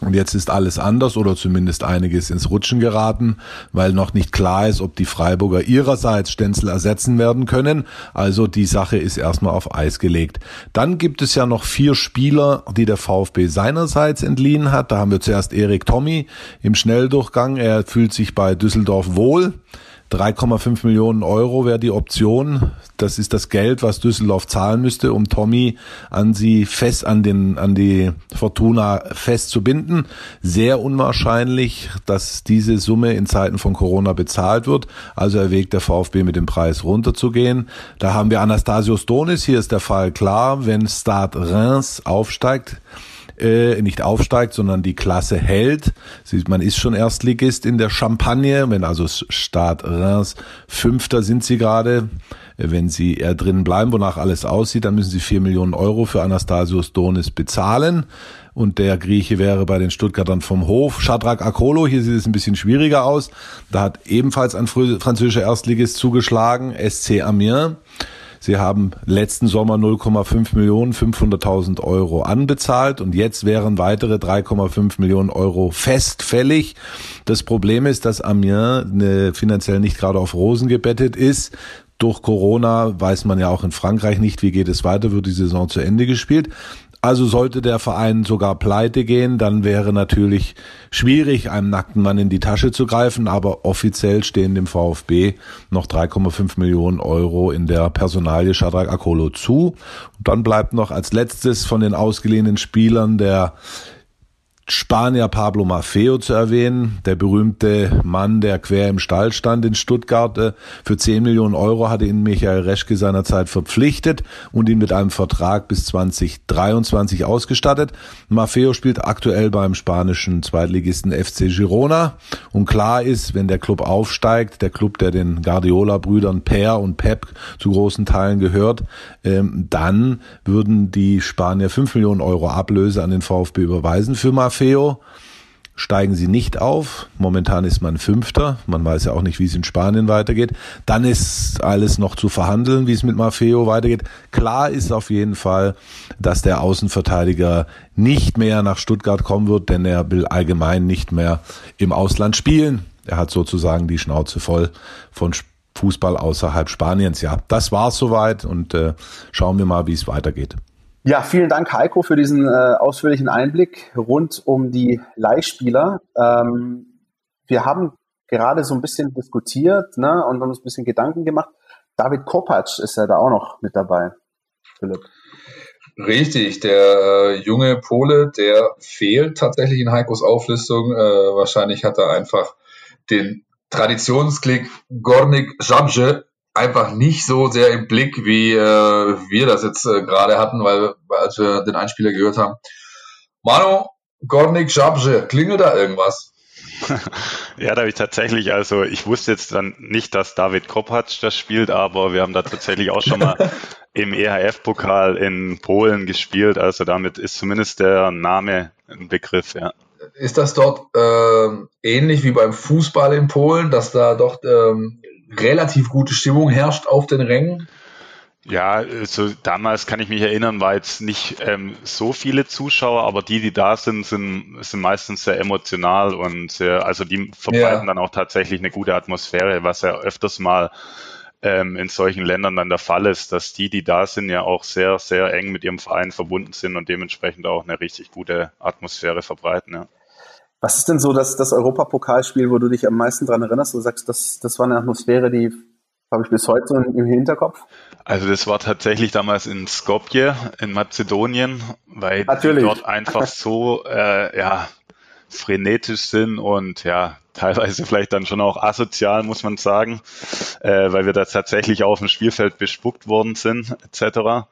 Speaker 5: Und jetzt ist alles anders oder zumindest einiges ins Rutschen geraten, weil noch nicht klar ist, ob die Freiburger ihrerseits Stenzel ersetzen werden können. Also die Sache ist erstmal auf Eis gelegt. Dann gibt es ja noch vier Spieler, die der VfB seinerseits entliehen hat. Da haben wir zuerst Erik Tommy im Schnelldurchgang. Er fühlt sich bei Düsseldorf wohl 3,5 Millionen Euro wäre die Option. Das ist das Geld, was Düsseldorf zahlen müsste, um Tommy an sie fest, an den, an die Fortuna festzubinden. Sehr unwahrscheinlich, dass diese Summe in Zeiten von Corona bezahlt wird. Also erwägt der VfB mit dem Preis runterzugehen. Da haben wir Anastasios Donis. Hier ist der Fall klar. Wenn Stade Reims aufsteigt, äh, nicht aufsteigt, sondern die Klasse hält. Man ist schon Erstligist in der Champagne, wenn also Stade Reims Fünfter sind sie gerade. Wenn sie eher drinnen bleiben, wonach alles aussieht, dann müssen sie vier Millionen Euro für Anastasios Donis bezahlen. Und der Grieche wäre bei den Stuttgartern vom Hof. Shadrach Akolo, hier sieht es ein bisschen schwieriger aus. Da hat ebenfalls ein französischer Erstligist zugeschlagen, SC Amiens. Sie haben letzten Sommer 0,5 Millionen 500.000 Euro anbezahlt und jetzt wären weitere 3,5 Millionen Euro festfällig. Das Problem ist, dass Amiens ne, finanziell nicht gerade auf Rosen gebettet ist. Durch Corona weiß man ja auch in Frankreich nicht, wie geht es weiter, wird die Saison zu Ende gespielt. Also sollte der Verein sogar pleite gehen, dann wäre natürlich schwierig, einem nackten Mann in die Tasche zu greifen, aber offiziell stehen dem VfB noch 3,5 Millionen Euro in der Personalie Shadrach Akolo zu. Und dann bleibt noch als letztes von den ausgeliehenen Spielern der Spanier Pablo Maffeo zu erwähnen, der berühmte Mann, der quer im Stall stand in Stuttgart. Äh, für 10 Millionen Euro hatte ihn Michael Reschke seinerzeit verpflichtet und ihn mit einem Vertrag bis 2023 ausgestattet. Maffeo spielt aktuell beim spanischen Zweitligisten FC Girona und klar ist, wenn der Club aufsteigt, der Club, der den Guardiola-Brüdern Per und Pep zu großen Teilen gehört, ähm, dann würden die Spanier 5 Millionen Euro Ablöse an den VfB überweisen für Maffeo Maffeo steigen sie nicht auf. Momentan ist man Fünfter. Man weiß ja auch nicht, wie es in Spanien weitergeht. Dann ist alles noch zu verhandeln, wie es mit Maffeo weitergeht. Klar ist auf jeden Fall, dass der Außenverteidiger nicht mehr nach Stuttgart kommen wird, denn er will allgemein nicht mehr im Ausland spielen. Er hat sozusagen die Schnauze voll von Fußball außerhalb Spaniens. Ja, das war's soweit und äh, schauen wir mal, wie es weitergeht.
Speaker 2: Ja, vielen Dank, Heiko, für diesen äh, ausführlichen Einblick rund um die Leihspieler. Ähm, wir haben gerade so ein bisschen diskutiert ne, und uns ein bisschen Gedanken gemacht. David Kopacz ist ja da auch noch mit dabei,
Speaker 4: Philipp. Richtig, der äh, junge Pole, der fehlt tatsächlich in Heikos Auflistung. Äh, wahrscheinlich hat er einfach den Traditionsklick Gornik Żabrze einfach nicht so sehr im Blick, wie äh, wir das jetzt äh, gerade hatten, weil als wir den Einspieler gehört haben. Manu, Gornik Żabrze, klingelt da irgendwas?
Speaker 3: ja, da habe ich tatsächlich, also ich wusste jetzt dann nicht, dass David Kopacz das spielt, aber wir haben da tatsächlich auch schon mal im EHF-Pokal in Polen gespielt, also damit ist zumindest der Name ein Begriff, ja.
Speaker 4: Ist das dort äh, ähnlich wie beim Fußball in Polen, dass da doch ähm, relativ gute Stimmung herrscht auf den Rängen?
Speaker 3: Ja, also damals kann ich mich erinnern, war jetzt nicht ähm, so viele Zuschauer, aber die, die da sind, sind, sind meistens sehr emotional und sehr, also die verbreiten ja. dann auch tatsächlich eine gute Atmosphäre, was ja öfters mal ähm, in solchen Ländern dann der Fall ist, dass die, die da sind, ja auch sehr, sehr eng mit ihrem Verein verbunden sind und dementsprechend auch eine richtig gute Atmosphäre verbreiten. Ja.
Speaker 2: Was ist denn so das, das Europapokalspiel, wo du dich am meisten dran erinnerst? Du sagst, das, das war eine Atmosphäre, die habe ich bis heute so im Hinterkopf.
Speaker 3: Also das war tatsächlich damals in Skopje in Mazedonien, weil Natürlich. die dort einfach so äh, ja, frenetisch sind und ja, teilweise vielleicht dann schon auch asozial, muss man sagen, äh, weil wir da tatsächlich auf dem Spielfeld bespuckt worden sind, etc.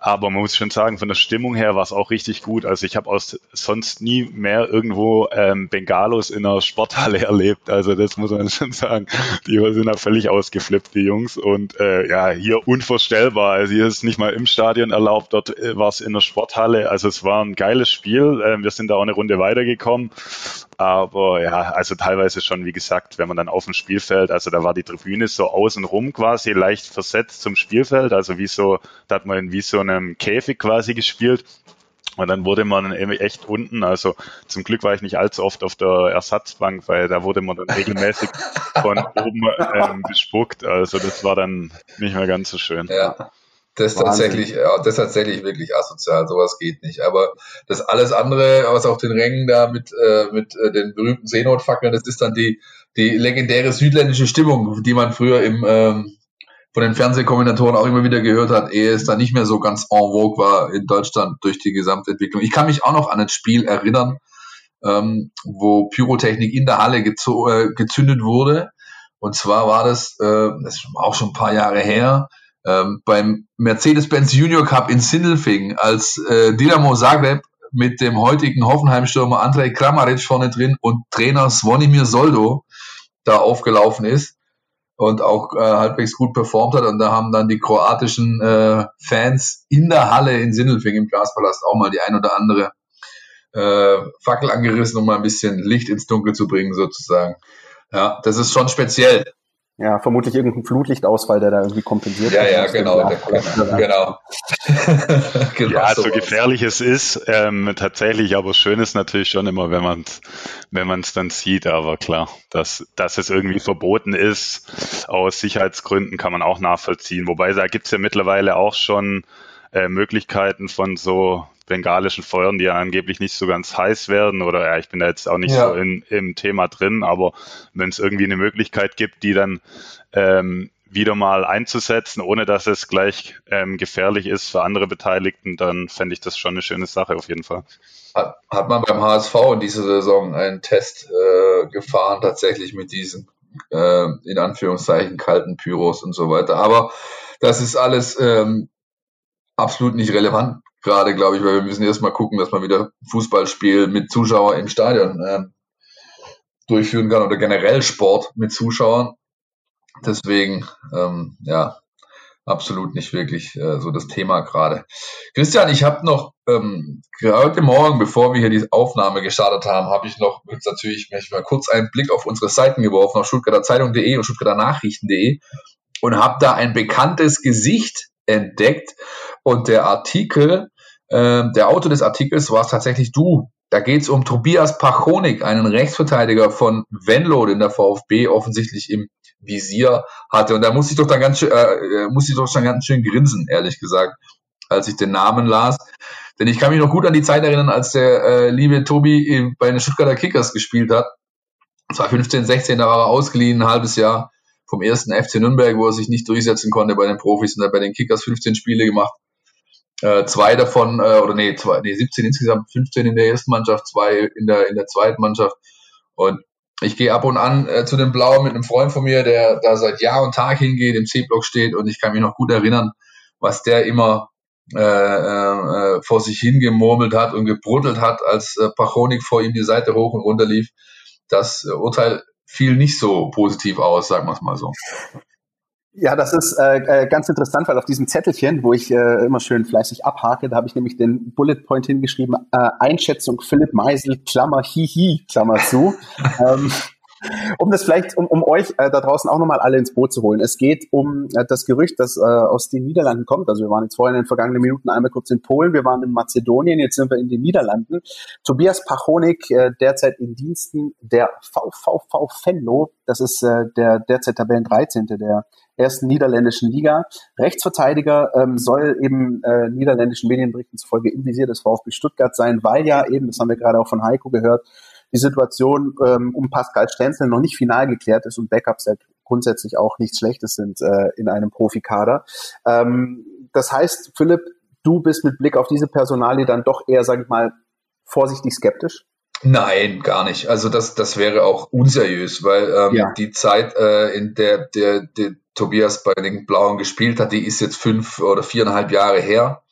Speaker 3: Aber man muss schon sagen, von der Stimmung her war es auch richtig gut. Also ich habe aus sonst nie mehr irgendwo ähm, Bengalos in einer Sporthalle erlebt. Also das muss man schon sagen. Die sind da völlig ausgeflippt, die Jungs. Und äh, ja, hier unvorstellbar. Also hier ist nicht mal im Stadion erlaubt, dort äh, war es in der Sporthalle. Also es war ein geiles Spiel. Äh, wir sind da auch eine Runde weitergekommen. Aber ja, also teilweise schon, wie gesagt, wenn man dann auf dem Spielfeld, also da war die Tribüne so außenrum quasi leicht versetzt zum Spielfeld, also wie so, da hat man wie so einem Käfig quasi gespielt. Und dann wurde man eben echt unten, also zum Glück war ich nicht allzu oft auf der Ersatzbank, weil da wurde man dann regelmäßig von oben ähm, bespuckt. Also das war dann nicht mehr ganz so schön.
Speaker 4: Ja. Das ist tatsächlich, ja, das ist tatsächlich wirklich asozial. Sowas geht nicht. Aber das alles andere, was auf den Rängen da mit, äh, mit äh, den berühmten Seenotfackeln, das ist dann die, die legendäre südländische Stimmung, die man früher im, ähm, von den Fernsehkommentatoren auch immer wieder gehört hat, ehe es dann nicht mehr so ganz en vogue war in Deutschland durch die Gesamtentwicklung. Ich kann mich auch noch an ein Spiel erinnern, ähm, wo Pyrotechnik in der Halle äh, gezündet wurde. Und zwar war das, äh, das ist auch schon ein paar Jahre her, ähm, beim Mercedes-Benz Junior Cup in Sindelfingen, als äh, Dinamo Zagreb mit dem heutigen Hoffenheim-Stürmer Andrej Kramaric vorne drin und Trainer Svonimir Soldo da aufgelaufen ist und auch äh, halbwegs gut performt hat. Und da haben dann die kroatischen äh, Fans in der Halle in Sindelfingen im Glaspalast auch mal die ein oder andere äh, Fackel angerissen, um mal ein bisschen Licht ins Dunkel zu bringen, sozusagen. Ja, das ist schon speziell.
Speaker 2: Ja, vermutlich irgendein Flutlichtausfall, der da irgendwie kompensiert.
Speaker 4: Ja, ja, genau, genau. genau.
Speaker 3: genau. ja, so gefährlich es ist, ähm, tatsächlich, aber schön ist natürlich schon immer, wenn man es wenn man's dann sieht, aber klar, dass, dass es irgendwie verboten ist, aus Sicherheitsgründen kann man auch nachvollziehen. Wobei da gibt's ja mittlerweile auch schon äh, Möglichkeiten von so bengalischen Feuern, die ja angeblich nicht so ganz heiß werden oder ja, ich bin da jetzt auch nicht ja. so in, im Thema drin, aber wenn es irgendwie eine Möglichkeit gibt, die dann ähm, wieder mal einzusetzen, ohne dass es gleich ähm, gefährlich ist für andere Beteiligten, dann fände ich das schon eine schöne Sache auf jeden Fall.
Speaker 4: Hat, hat man beim HSV in dieser Saison einen Test äh, gefahren, tatsächlich mit diesen äh, in Anführungszeichen kalten Pyros und so weiter. Aber das ist alles ähm, absolut nicht relevant gerade, glaube ich, weil wir müssen erstmal gucken, dass man wieder Fußballspiel mit Zuschauern im Stadion äh, durchführen kann oder generell Sport mit Zuschauern. Deswegen, ähm, ja, absolut nicht wirklich äh, so das Thema gerade. Christian, ich habe noch ähm, heute Morgen, bevor wir hier die Aufnahme gestartet haben, habe ich noch jetzt natürlich mal kurz einen Blick auf unsere Seiten geworfen, auf Stuttgarter und Stuttgarter Nachrichten.de und habe da ein bekanntes Gesicht entdeckt und der Artikel ähm, der Autor des Artikels war tatsächlich du. Da geht es um Tobias Pachonik, einen Rechtsverteidiger von Venlo, den der VfB offensichtlich im Visier hatte. Und da musste ich doch dann ganz schön, äh, äh, musste ich doch schon ganz schön grinsen, ehrlich gesagt, als ich den Namen las. Denn ich kann mich noch gut an die Zeit erinnern, als der äh, liebe Tobi bei den Stuttgarter Kickers gespielt hat. Das war 15, 16, da war er ausgeliehen, ein halbes Jahr vom ersten FC Nürnberg, wo er sich nicht durchsetzen konnte bei den Profis und hat bei den Kickers 15 Spiele gemacht äh, zwei davon, äh, oder nee, zwei, nee, 17 insgesamt, 15 in der ersten Mannschaft, zwei in der, in der zweiten Mannschaft. Und ich gehe ab und an äh, zu den Blauen mit einem Freund von mir, der da seit Jahr und Tag hingeht, im C-Block steht und ich kann mich noch gut erinnern, was der immer äh, äh, vor sich hingemurmelt hat und gebruddelt hat, als äh, Pachonik vor ihm die Seite hoch und runter lief. Das äh, Urteil fiel nicht so positiv aus, sagen wir es mal so.
Speaker 2: Ja, das ist äh, äh, ganz interessant, weil auf diesem Zettelchen, wo ich äh, immer schön fleißig abhake, da habe ich nämlich den Bullet Point hingeschrieben, äh, Einschätzung Philipp Meisel, Klammer, hihi, Klammer zu. ähm, um das vielleicht, um, um euch äh, da draußen auch nochmal alle ins Boot zu holen. Es geht um äh, das Gerücht, das äh, aus den Niederlanden kommt. Also wir waren jetzt vorhin in den vergangenen Minuten einmal kurz in Polen, wir waren in Mazedonien, jetzt sind wir in den Niederlanden. Tobias Pachonik, äh, derzeit in Diensten der VVV Venlo, das ist äh, der derzeit Tabellen 13. der ersten niederländischen Liga. Rechtsverteidiger ähm, soll eben äh, niederländischen Medienberichten zufolge im Visier des VfB Stuttgart sein, weil ja eben, das haben wir gerade auch von Heiko gehört, die Situation ähm, um Pascal Stenzel noch nicht final geklärt ist und Backups ja grundsätzlich auch nichts Schlechtes sind äh, in einem Profikader. Ähm, das heißt, Philipp, du bist mit Blick auf diese Personalie dann doch eher, sag ich mal, vorsichtig skeptisch?
Speaker 4: Nein, gar nicht. Also das, das wäre auch unseriös, weil ähm, ja. die Zeit, äh, in der, der, der Tobias bei den Blauen gespielt hat, die ist jetzt fünf oder viereinhalb Jahre her.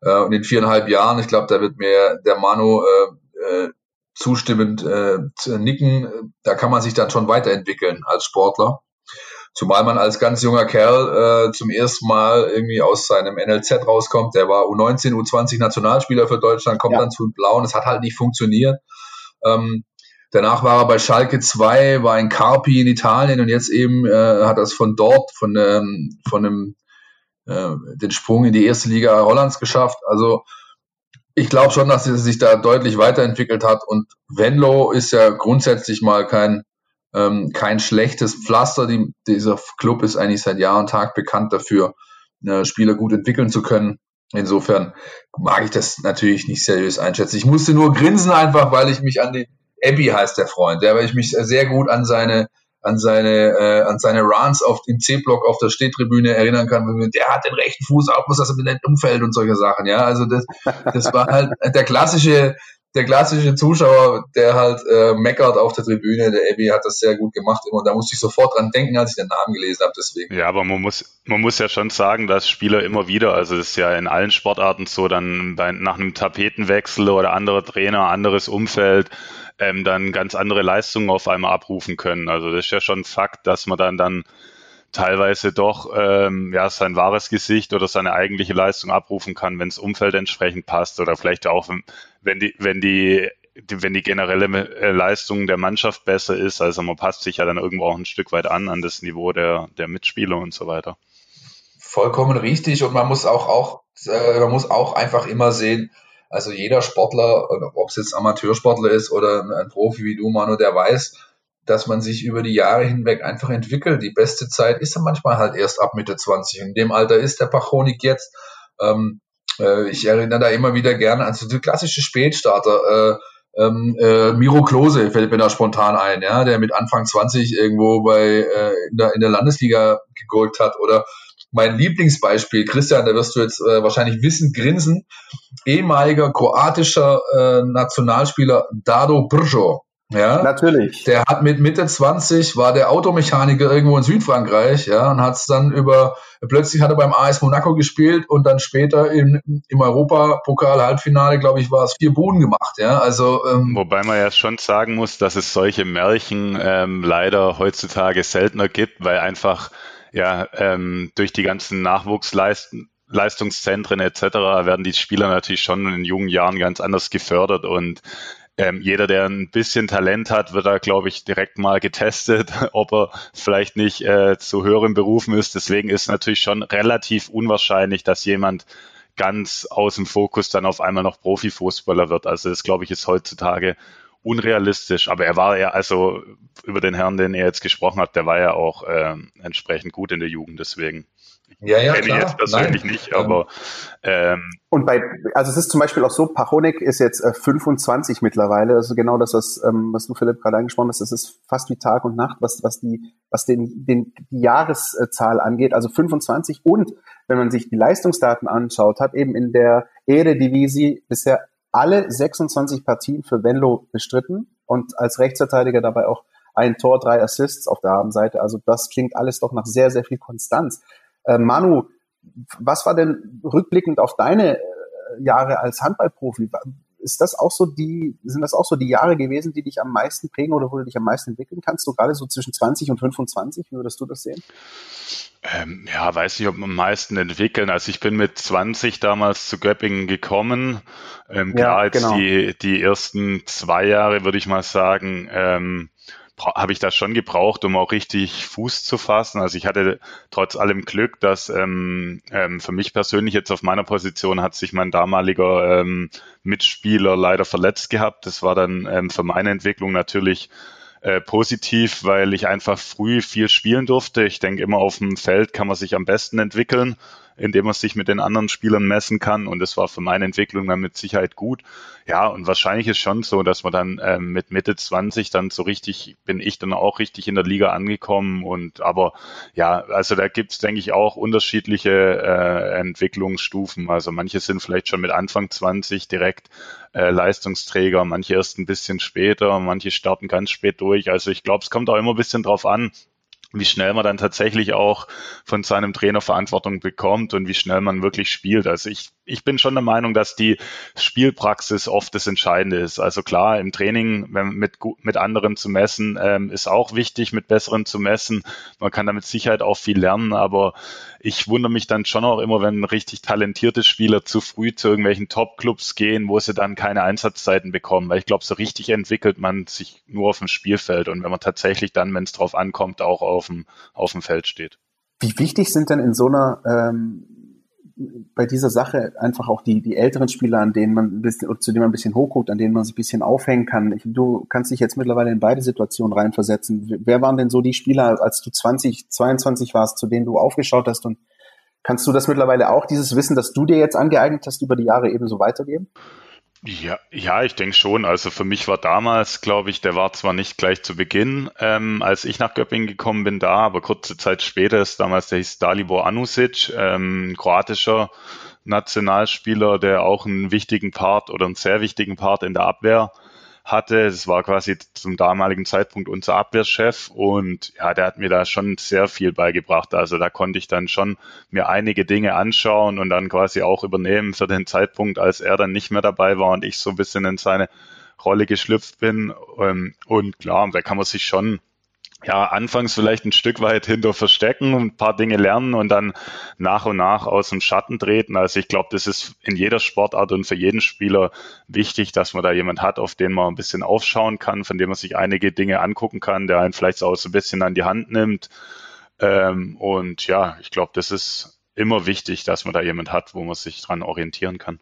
Speaker 4: Äh, und in viereinhalb Jahren, ich glaube, da wird mir der Manu äh, äh, zustimmend äh, nicken, da kann man sich dann schon weiterentwickeln als Sportler. Zumal man als ganz junger Kerl äh, zum ersten Mal irgendwie aus seinem NLZ rauskommt. Der war U19, U20 Nationalspieler für Deutschland, kommt ja. dann zu den Blauen. Es hat halt nicht funktioniert. Ähm, danach war er bei Schalke 2, war in Carpi in Italien und jetzt eben äh, hat er es von dort, von, ähm, von einem, äh, den Sprung in die erste Liga Hollands geschafft. Also ich glaube schon, dass er sich da deutlich weiterentwickelt hat und Venlo ist ja grundsätzlich mal kein ähm, kein schlechtes Pflaster. Die, dieser Club ist eigentlich seit Jahr und Tag bekannt dafür, äh, Spieler gut entwickeln zu können. Insofern mag ich das natürlich nicht seriös einschätzen. Ich musste nur grinsen einfach, weil ich mich an den Abby heißt der Freund, der, weil ich mich sehr gut an seine an seine äh, an seine Runs auf dem C-Block auf der Stehtribüne erinnern kann. Der hat den rechten Fuß auf, muss das mit dem Umfeld und solche Sachen. Ja, also das das war halt der klassische der klassische Zuschauer, der halt äh, meckert auf der Tribüne, der Abby hat das sehr gut gemacht immer. Und da musste ich sofort dran denken, als ich den Namen gelesen habe. Deswegen.
Speaker 3: Ja, aber man muss, man muss ja schon sagen, dass Spieler immer wieder, also das ist ja in allen Sportarten so, dann bei, nach einem Tapetenwechsel oder anderer Trainer, anderes Umfeld, ähm, dann ganz andere Leistungen auf einmal abrufen können. Also das ist ja schon Fakt, dass man dann dann teilweise doch ähm, ja sein wahres Gesicht oder seine eigentliche Leistung abrufen kann, wenn das Umfeld entsprechend passt oder vielleicht auch wenn die wenn die wenn die generelle äh, Leistung der Mannschaft besser ist, also man passt sich ja dann irgendwo auch ein Stück weit an an das Niveau der der Mitspieler und so weiter.
Speaker 4: Vollkommen richtig und man muss auch auch äh, man muss auch einfach immer sehen, also jeder Sportler, ob es jetzt Amateursportler ist oder ein Profi wie du, Manu, der weiß, dass man sich über die Jahre hinweg einfach entwickelt. Die beste Zeit ist dann manchmal halt erst ab Mitte 20. In dem Alter ist der Pachonik jetzt. Ähm, äh, ich erinnere da immer wieder gerne an so die klassische Spätstarter. Äh, ähm, äh, Miro Klose fällt mir da spontan ein, ja, der mit Anfang 20 irgendwo bei äh, in, der, in der Landesliga gegolgt hat. Oder mein Lieblingsbeispiel, Christian, da wirst du jetzt äh, wahrscheinlich wissen, grinsen, ehemaliger kroatischer äh, Nationalspieler Dado Brzo. Ja,
Speaker 2: natürlich.
Speaker 4: Der hat mit Mitte 20 war der Automechaniker irgendwo in Südfrankreich, ja, und hat es dann über plötzlich hat er beim AS Monaco gespielt und dann später im, im Europapokal Halbfinale, glaube ich, war es vier Buden gemacht, ja. Also
Speaker 3: ähm, wobei man ja schon sagen muss, dass es solche Märchen ähm, leider heutzutage seltener gibt, weil einfach ja ähm, durch die ganzen Nachwuchsleisten Leistungszentren etc. werden die Spieler natürlich schon in jungen Jahren ganz anders gefördert und ähm, jeder, der ein bisschen Talent hat, wird da, glaube ich, direkt mal getestet, ob er vielleicht nicht äh, zu höheren Berufen ist. Deswegen ist natürlich schon relativ unwahrscheinlich, dass jemand ganz aus dem Fokus dann auf einmal noch Profifußballer wird. Also das, glaube ich, ist heutzutage unrealistisch. Aber er war ja, also über den Herrn, den er jetzt gesprochen hat, der war ja auch äh, entsprechend gut in der Jugend. Deswegen
Speaker 4: ja, ja,
Speaker 3: kenne
Speaker 4: klar.
Speaker 3: ich jetzt persönlich
Speaker 4: Nein.
Speaker 3: nicht, aber ähm,
Speaker 2: Und bei, also es ist zum Beispiel auch so, Pachonek ist jetzt äh, 25 mittlerweile, also genau das, was, ähm, was du Philipp gerade angesprochen hast, das ist fast wie Tag und Nacht, was, was die, was den, den, die Jahreszahl angeht, also 25 und wenn man sich die Leistungsdaten anschaut, hat eben in der Eredivisie bisher alle 26 Partien für Venlo bestritten und als Rechtsverteidiger dabei auch ein Tor, drei Assists auf der Habenseite. Also das klingt alles doch nach sehr, sehr viel Konstanz. Äh, Manu, was war denn rückblickend auf deine äh, Jahre als Handballprofi? Ist das auch so die, sind das auch so die Jahre gewesen, die dich am meisten prägen oder wo du dich am meisten entwickeln kannst? So gerade so zwischen 20 und 25, wie würdest du das sehen?
Speaker 3: Ähm, ja, weiß nicht, ob am meisten entwickeln. Also ich bin mit 20 damals zu Göppingen gekommen. Ähm,
Speaker 2: Ja,
Speaker 3: klar, jetzt
Speaker 2: genau.
Speaker 3: die, die ersten zwei Jahre, würde ich mal sagen, ähm, habe ich das schon gebraucht, um auch richtig Fuß zu fassen. Also ich hatte trotz allem Glück, dass ähm, ähm, für mich persönlich jetzt auf meiner Position hat sich mein damaliger ähm, Mitspieler leider verletzt gehabt. Das war dann ähm, für meine Entwicklung natürlich äh, positiv, weil ich einfach früh viel spielen durfte. Ich denke, immer auf dem Feld kann man sich am besten entwickeln, indem man sich mit den anderen Spielern messen kann. Und das war für meine Entwicklung dann mit Sicherheit gut. Ja, und wahrscheinlich ist schon so, dass man dann ähm, mit Mitte 20 dann so richtig, bin ich dann auch richtig in der Liga angekommen. Und aber ja, also da gibt's denke ich, auch unterschiedliche äh, Entwicklungsstufen. Also manche sind vielleicht schon mit Anfang 20 direkt äh, Leistungsträger, manche erst ein bisschen später, manche starten ganz spät durch. Also ich glaube, es kommt auch immer ein bisschen drauf an, wie schnell man dann tatsächlich auch von seinem Trainer Verantwortung bekommt und wie schnell man wirklich spielt. Also ich, ich bin schon der Meinung, dass die Spielpraxis oft das Entscheidende ist. Also klar, im Training mit, mit anderen zu messen, ähm, ist auch wichtig, mit besseren zu messen. Man kann damit Sicherheit auch viel lernen, aber ich wundere mich dann schon auch immer, wenn richtig talentierte Spieler zu früh zu irgendwelchen Top-Clubs gehen, wo sie dann keine Einsatzzeiten bekommen. Weil ich glaube, so richtig entwickelt man sich nur auf dem Spielfeld und wenn man tatsächlich dann, wenn es drauf ankommt, auch auf dem, auf dem Feld steht.
Speaker 2: Wie wichtig sind denn in so einer ähm, bei dieser Sache einfach auch die, die älteren Spieler, an denen man ein bisschen, zu denen man ein bisschen hochguckt, an denen man sich ein bisschen aufhängen kann. Ich, du kannst dich jetzt mittlerweile in beide Situationen reinversetzen. Wer waren denn so die Spieler, als du 20, 22 warst, zu denen du aufgeschaut hast und Kannst du das mittlerweile auch, dieses Wissen, das du dir jetzt angeeignet hast, über die Jahre ebenso weitergeben?
Speaker 3: Ja, ja, ich denke schon. Also für mich war damals, glaube ich, der war zwar nicht gleich zu Beginn, ähm, als ich nach Göppingen gekommen bin, da, aber kurze Zeit später ist damals der hieß Dalibor Anusic, ähm, kroatischer Nationalspieler, der auch einen wichtigen Part oder einen sehr wichtigen Part in der Abwehr hatte. Das war quasi zum damaligen Zeitpunkt unser Abwehrchef und ja, der hat mir da schon sehr viel beigebracht. Also da konnte ich dann schon mir einige Dinge anschauen und dann quasi auch übernehmen für den Zeitpunkt, als er dann nicht mehr dabei war und ich so ein bisschen in seine Rolle geschlüpft bin. Ähm, und klar, da kann man sich schon ja, anfangs vielleicht ein Stück weit hinter verstecken und ein paar Dinge lernen und dann nach und nach aus dem Schatten treten. Also ich glaube, das ist in jeder Sportart und für jeden Spieler wichtig, dass man da jemand hat, auf den man ein bisschen aufschauen kann, von dem man sich einige Dinge angucken kann, der einen vielleicht auch so ein bisschen an die Hand nimmt. Ähm, und ja, ich glaube, das ist immer wichtig, dass man da jemand hat, wo man sich dran orientieren kann.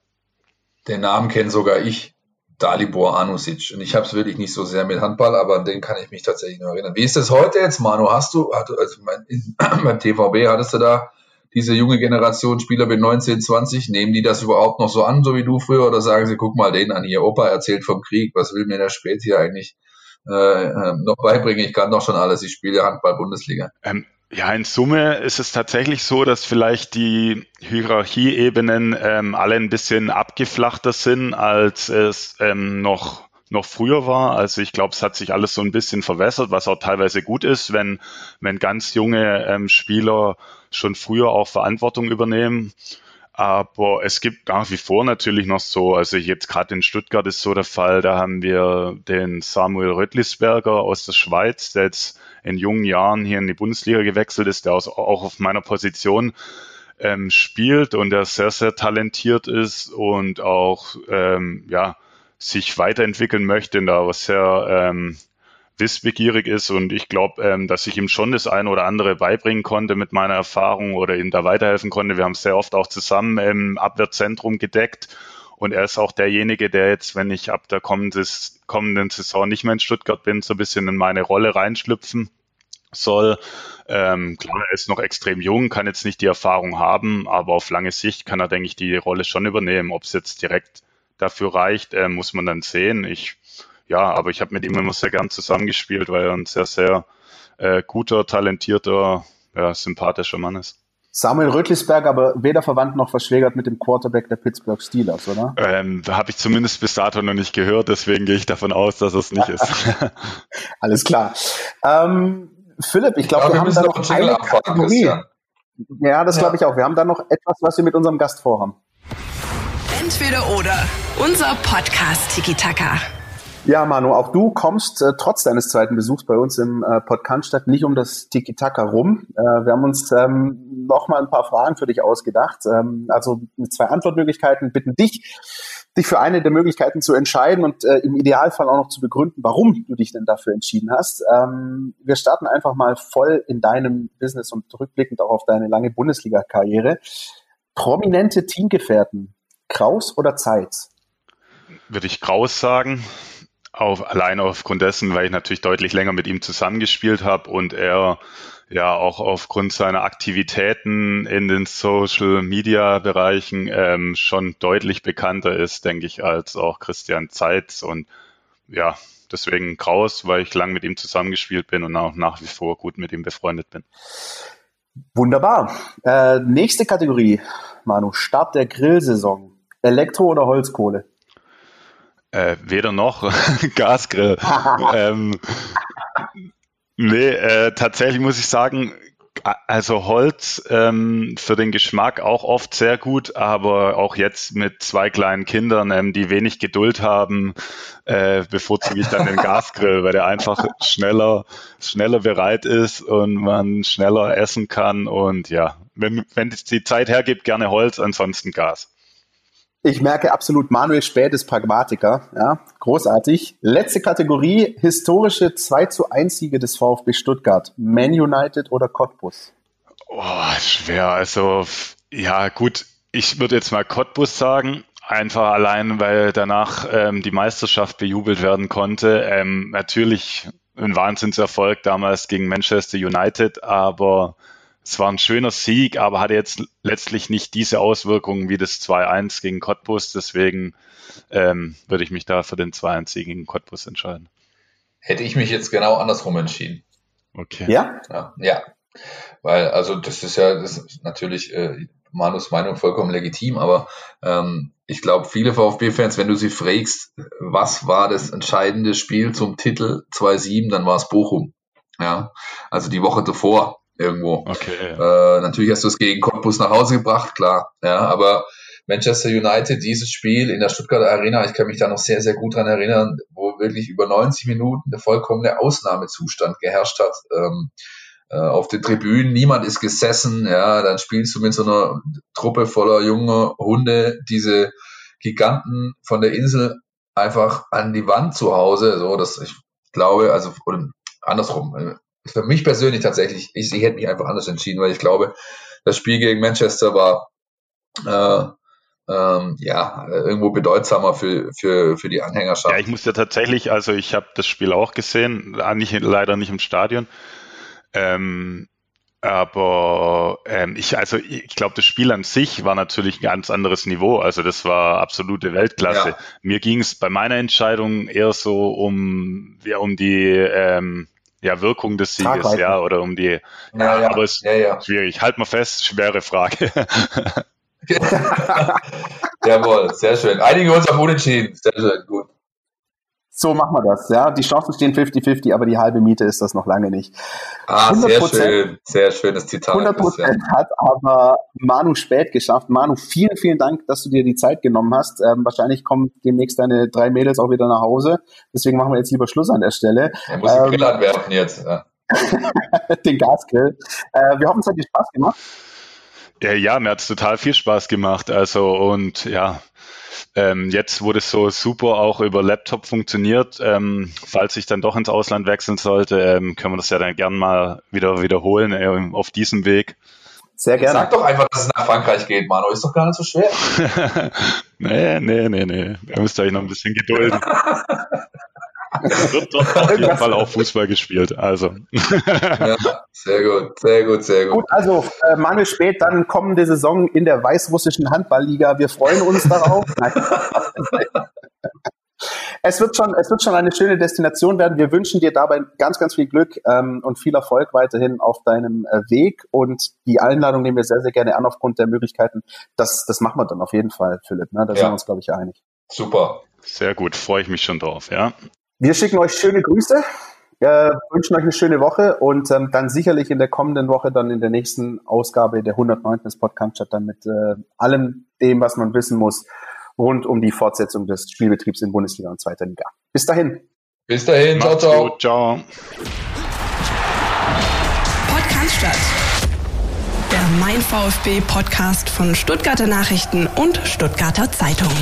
Speaker 4: Den Namen kenne sogar ich. Dalibor Anusic. Und ich habe es wirklich nicht so sehr mit Handball, aber an den kann ich mich tatsächlich noch erinnern. Wie ist das heute jetzt, Manu? Hast du, also beim TVB hattest du da diese junge Generation Spieler mit 19, 20, nehmen die das überhaupt noch so an, so wie du früher, oder sagen sie, guck mal den an, hier Opa erzählt vom Krieg, was will mir der Spät hier eigentlich äh, äh noch beibringen? Ich kann doch schon alles, ich spiele Handball-Bundesliga.
Speaker 3: Ähm, ja, in Summe ist es tatsächlich so, dass vielleicht die Hierarchieebenen ähm, alle ein bisschen abgeflachter sind, als es ähm, noch noch früher war. Also ich glaube, es hat sich alles so ein bisschen verwässert, was auch teilweise gut ist, wenn, wenn ganz junge ähm, Spieler schon früher auch Verantwortung übernehmen. Aber es gibt nach wie vor natürlich noch so, also jetzt gerade in Stuttgart ist so der Fall, da haben wir den Samuel Röttlisberger aus der Schweiz, der jetzt in jungen Jahren hier in die Bundesliga gewechselt ist, der auch auf meiner Position ähm, spielt und der sehr, sehr talentiert ist und auch ähm, ja, sich weiterentwickeln möchte und da auch sehr ähm, wissbegierig ist und ich glaube, ähm, dass ich ihm schon das eine oder andere beibringen konnte mit meiner Erfahrung oder ihm da weiterhelfen konnte. Wir haben sehr oft auch zusammen im Abwehrzentrum gedeckt und er ist auch derjenige, der jetzt, wenn ich ab der kommenden Saison nicht mehr in Stuttgart bin, so ein bisschen in meine Rolle reinschlüpfen soll. Ähm, klar, er ist noch extrem jung, kann jetzt nicht die Erfahrung haben, aber auf lange Sicht kann er, denke ich, die Rolle schon übernehmen. Ob es jetzt direkt dafür reicht, äh, muss man dann sehen. Ich ja, aber ich habe mit ihm immer sehr gern zusammengespielt, weil er ein sehr, sehr äh, guter, talentierter, ja, sympathischer Mann ist.
Speaker 2: Samuel Rötlisberg, aber weder verwandt noch verschwägert mit dem Quarterback der Pittsburgh Steelers, oder?
Speaker 3: Ähm, habe ich zumindest bis dato noch nicht gehört, deswegen gehe ich davon aus, dass es nicht ist.
Speaker 2: Alles klar. Ähm, Philipp, ich glaube, ja, wir, wir haben da noch eine Kategorie. Ja, das ja. glaube ich auch. Wir haben da noch etwas, was wir mit unserem Gast vorhaben.
Speaker 1: Entweder oder. Unser Podcast Tiki Taka.
Speaker 2: Ja, Manu, auch du kommst äh, trotz deines zweiten Besuchs bei uns im äh, Podcast nicht um das Tiki-Taka rum. Äh, wir haben uns ähm, noch mal ein paar Fragen für dich ausgedacht. Ähm, also mit zwei Antwortmöglichkeiten bitten dich, dich für eine der Möglichkeiten zu entscheiden und äh, im Idealfall auch noch zu begründen, warum du dich denn dafür entschieden hast. Ähm, wir starten einfach mal voll in deinem Business und rückblickend auch auf deine lange Bundesliga-Karriere. Prominente Teamgefährten, Kraus oder Zeitz?
Speaker 3: Würde ich Kraus sagen auf, allein aufgrund dessen, weil ich natürlich deutlich länger mit ihm zusammengespielt habe und er ja auch aufgrund seiner Aktivitäten in den Social Media Bereichen ähm, schon deutlich bekannter ist, denke ich, als auch Christian Zeitz und ja, deswegen Kraus, weil ich lang mit ihm zusammengespielt bin und auch nach wie vor gut mit ihm befreundet bin.
Speaker 2: Wunderbar. Äh, nächste Kategorie, Manu, Start der Grillsaison. Elektro oder Holzkohle?
Speaker 3: Äh, weder noch Gasgrill. ähm, nee, äh, tatsächlich muss ich sagen, also Holz ähm, für den Geschmack auch oft sehr gut, aber auch jetzt mit zwei kleinen Kindern, ähm, die wenig Geduld haben, äh, bevorzuge ich dann den Gasgrill, weil der einfach schneller, schneller bereit ist und man schneller essen kann. Und ja, wenn, wenn es die Zeit hergibt, gerne Holz, ansonsten Gas.
Speaker 2: Ich merke absolut, Manuel Späth ist Pragmatiker. Ja, großartig. Letzte Kategorie, historische 2 zu 1 Siege des VfB Stuttgart. Man United oder Cottbus?
Speaker 3: Oh, schwer. Also, ja, gut. Ich würde jetzt mal Cottbus sagen. Einfach allein, weil danach ähm, die Meisterschaft bejubelt werden konnte. Ähm, natürlich ein Wahnsinnserfolg damals gegen Manchester United, aber es war ein schöner Sieg, aber hatte jetzt letztlich nicht diese Auswirkungen wie das 2-1 gegen Cottbus. Deswegen ähm, würde ich mich da für den 2-1-Sieg gegen Cottbus entscheiden.
Speaker 4: Hätte ich mich jetzt genau andersrum entschieden.
Speaker 2: Okay. Ja?
Speaker 4: Ja, ja. Weil, also das ist ja das ist natürlich äh, Manus Meinung vollkommen legitim, aber ähm, ich glaube, viele VfB-Fans, wenn du sie fragst, was war das entscheidende Spiel zum Titel 2-7, dann war es Bochum. Ja, also die Woche davor irgendwo.
Speaker 3: Okay.
Speaker 4: Äh, natürlich hast du es gegen Cottbus nach Hause gebracht, klar. Ja, aber Manchester United, dieses Spiel in der Stuttgarter Arena, ich kann mich da noch sehr, sehr gut dran erinnern, wo wirklich über 90 Minuten der vollkommene Ausnahmezustand geherrscht hat. Ähm, äh, auf den Tribünen, niemand ist gesessen, ja, dann spielst du mit so einer Truppe voller junger Hunde diese Giganten von der Insel einfach an die Wand zu Hause, so, dass ich glaube, also, oder andersrum, äh, für mich persönlich tatsächlich, ich, ich hätte mich einfach anders entschieden, weil ich glaube, das Spiel gegen Manchester war äh, ähm, ja irgendwo bedeutsamer für, für, für die Anhängerschaft.
Speaker 3: Ja, ich muss ja tatsächlich, also ich habe das Spiel auch gesehen, nicht, leider nicht im Stadion. Ähm, aber ähm, ich, also ich glaube, das Spiel an sich war natürlich ein ganz anderes Niveau. Also das war absolute Weltklasse. Ja. Mir ging es bei meiner Entscheidung eher so um, ja, um die ähm, ja, Wirkung des Sieges, Tragweite. ja, oder um die. Ja, ja, aber es ist ja, schwierig. Halt mal fest, schwere Frage.
Speaker 4: Jawohl, sehr schön. Einigen wir uns auf Unentschieden. Sehr schön, gut.
Speaker 2: So machen wir das, ja. Die Chancen stehen 50-50, aber die halbe Miete ist das noch lange nicht.
Speaker 4: Ah, sehr schön, sehr schönes Zitat.
Speaker 2: 100 Prozent hat aber Manu spät geschafft. Manu, vielen, vielen Dank, dass du dir die Zeit genommen hast. Ähm, wahrscheinlich kommen demnächst deine drei Mädels auch wieder nach Hause. Deswegen machen wir jetzt lieber Schluss an der Stelle.
Speaker 4: Er muss ähm, den Grill anwerfen jetzt. Ja.
Speaker 2: den Gasgrill. Äh, wir hoffen, es hat dir Spaß gemacht.
Speaker 3: Ja, ja mir hat es total viel Spaß gemacht. Also und ja, ähm, jetzt, wo das so super auch über Laptop funktioniert, ähm, falls ich dann doch ins Ausland wechseln sollte, ähm, können wir das ja dann gern mal wieder wiederholen äh, auf diesem Weg.
Speaker 4: Sehr gerne. Sag doch einfach, dass es nach Frankreich geht, Manu. Ist doch gar nicht so schwer.
Speaker 3: nee, nee, nee, nee. Ihr müsst euch noch ein bisschen gedulden. Es wird dort auf jeden Fall auch Fußball gespielt. Also.
Speaker 4: ja, sehr gut, sehr gut, sehr gut. Gut,
Speaker 2: also äh, Manuel Spät, dann kommende Saison in der weißrussischen Handballliga. Wir freuen uns darauf. Es wird, schon, es wird schon eine schöne Destination werden. Wir wünschen dir dabei ganz, ganz viel Glück ähm, und viel Erfolg weiterhin auf deinem äh, Weg. Und die Einladung nehmen wir sehr, sehr gerne an aufgrund der Möglichkeiten. Das, das machen wir dann auf jeden Fall, Philipp. Ne? Da ja. sind wir uns, glaube ich, einig.
Speaker 4: Super.
Speaker 3: Sehr gut, freue ich mich schon drauf, ja.
Speaker 2: Wir schicken euch schöne Grüße, äh, wünschen euch eine schöne Woche und ähm, dann sicherlich in der kommenden Woche, dann in der nächsten Ausgabe der 109. des Podcasts dann mit äh, allem dem, was man wissen muss, rund um die Fortsetzung des Spielbetriebs in Bundesliga und Zweiter Liga. Bis dahin.
Speaker 4: Bis dahin. Ciao, ciao. Gut, ciao.
Speaker 1: Podcast Der Mein VfB Podcast von Stuttgarter Nachrichten und Stuttgarter Zeitung.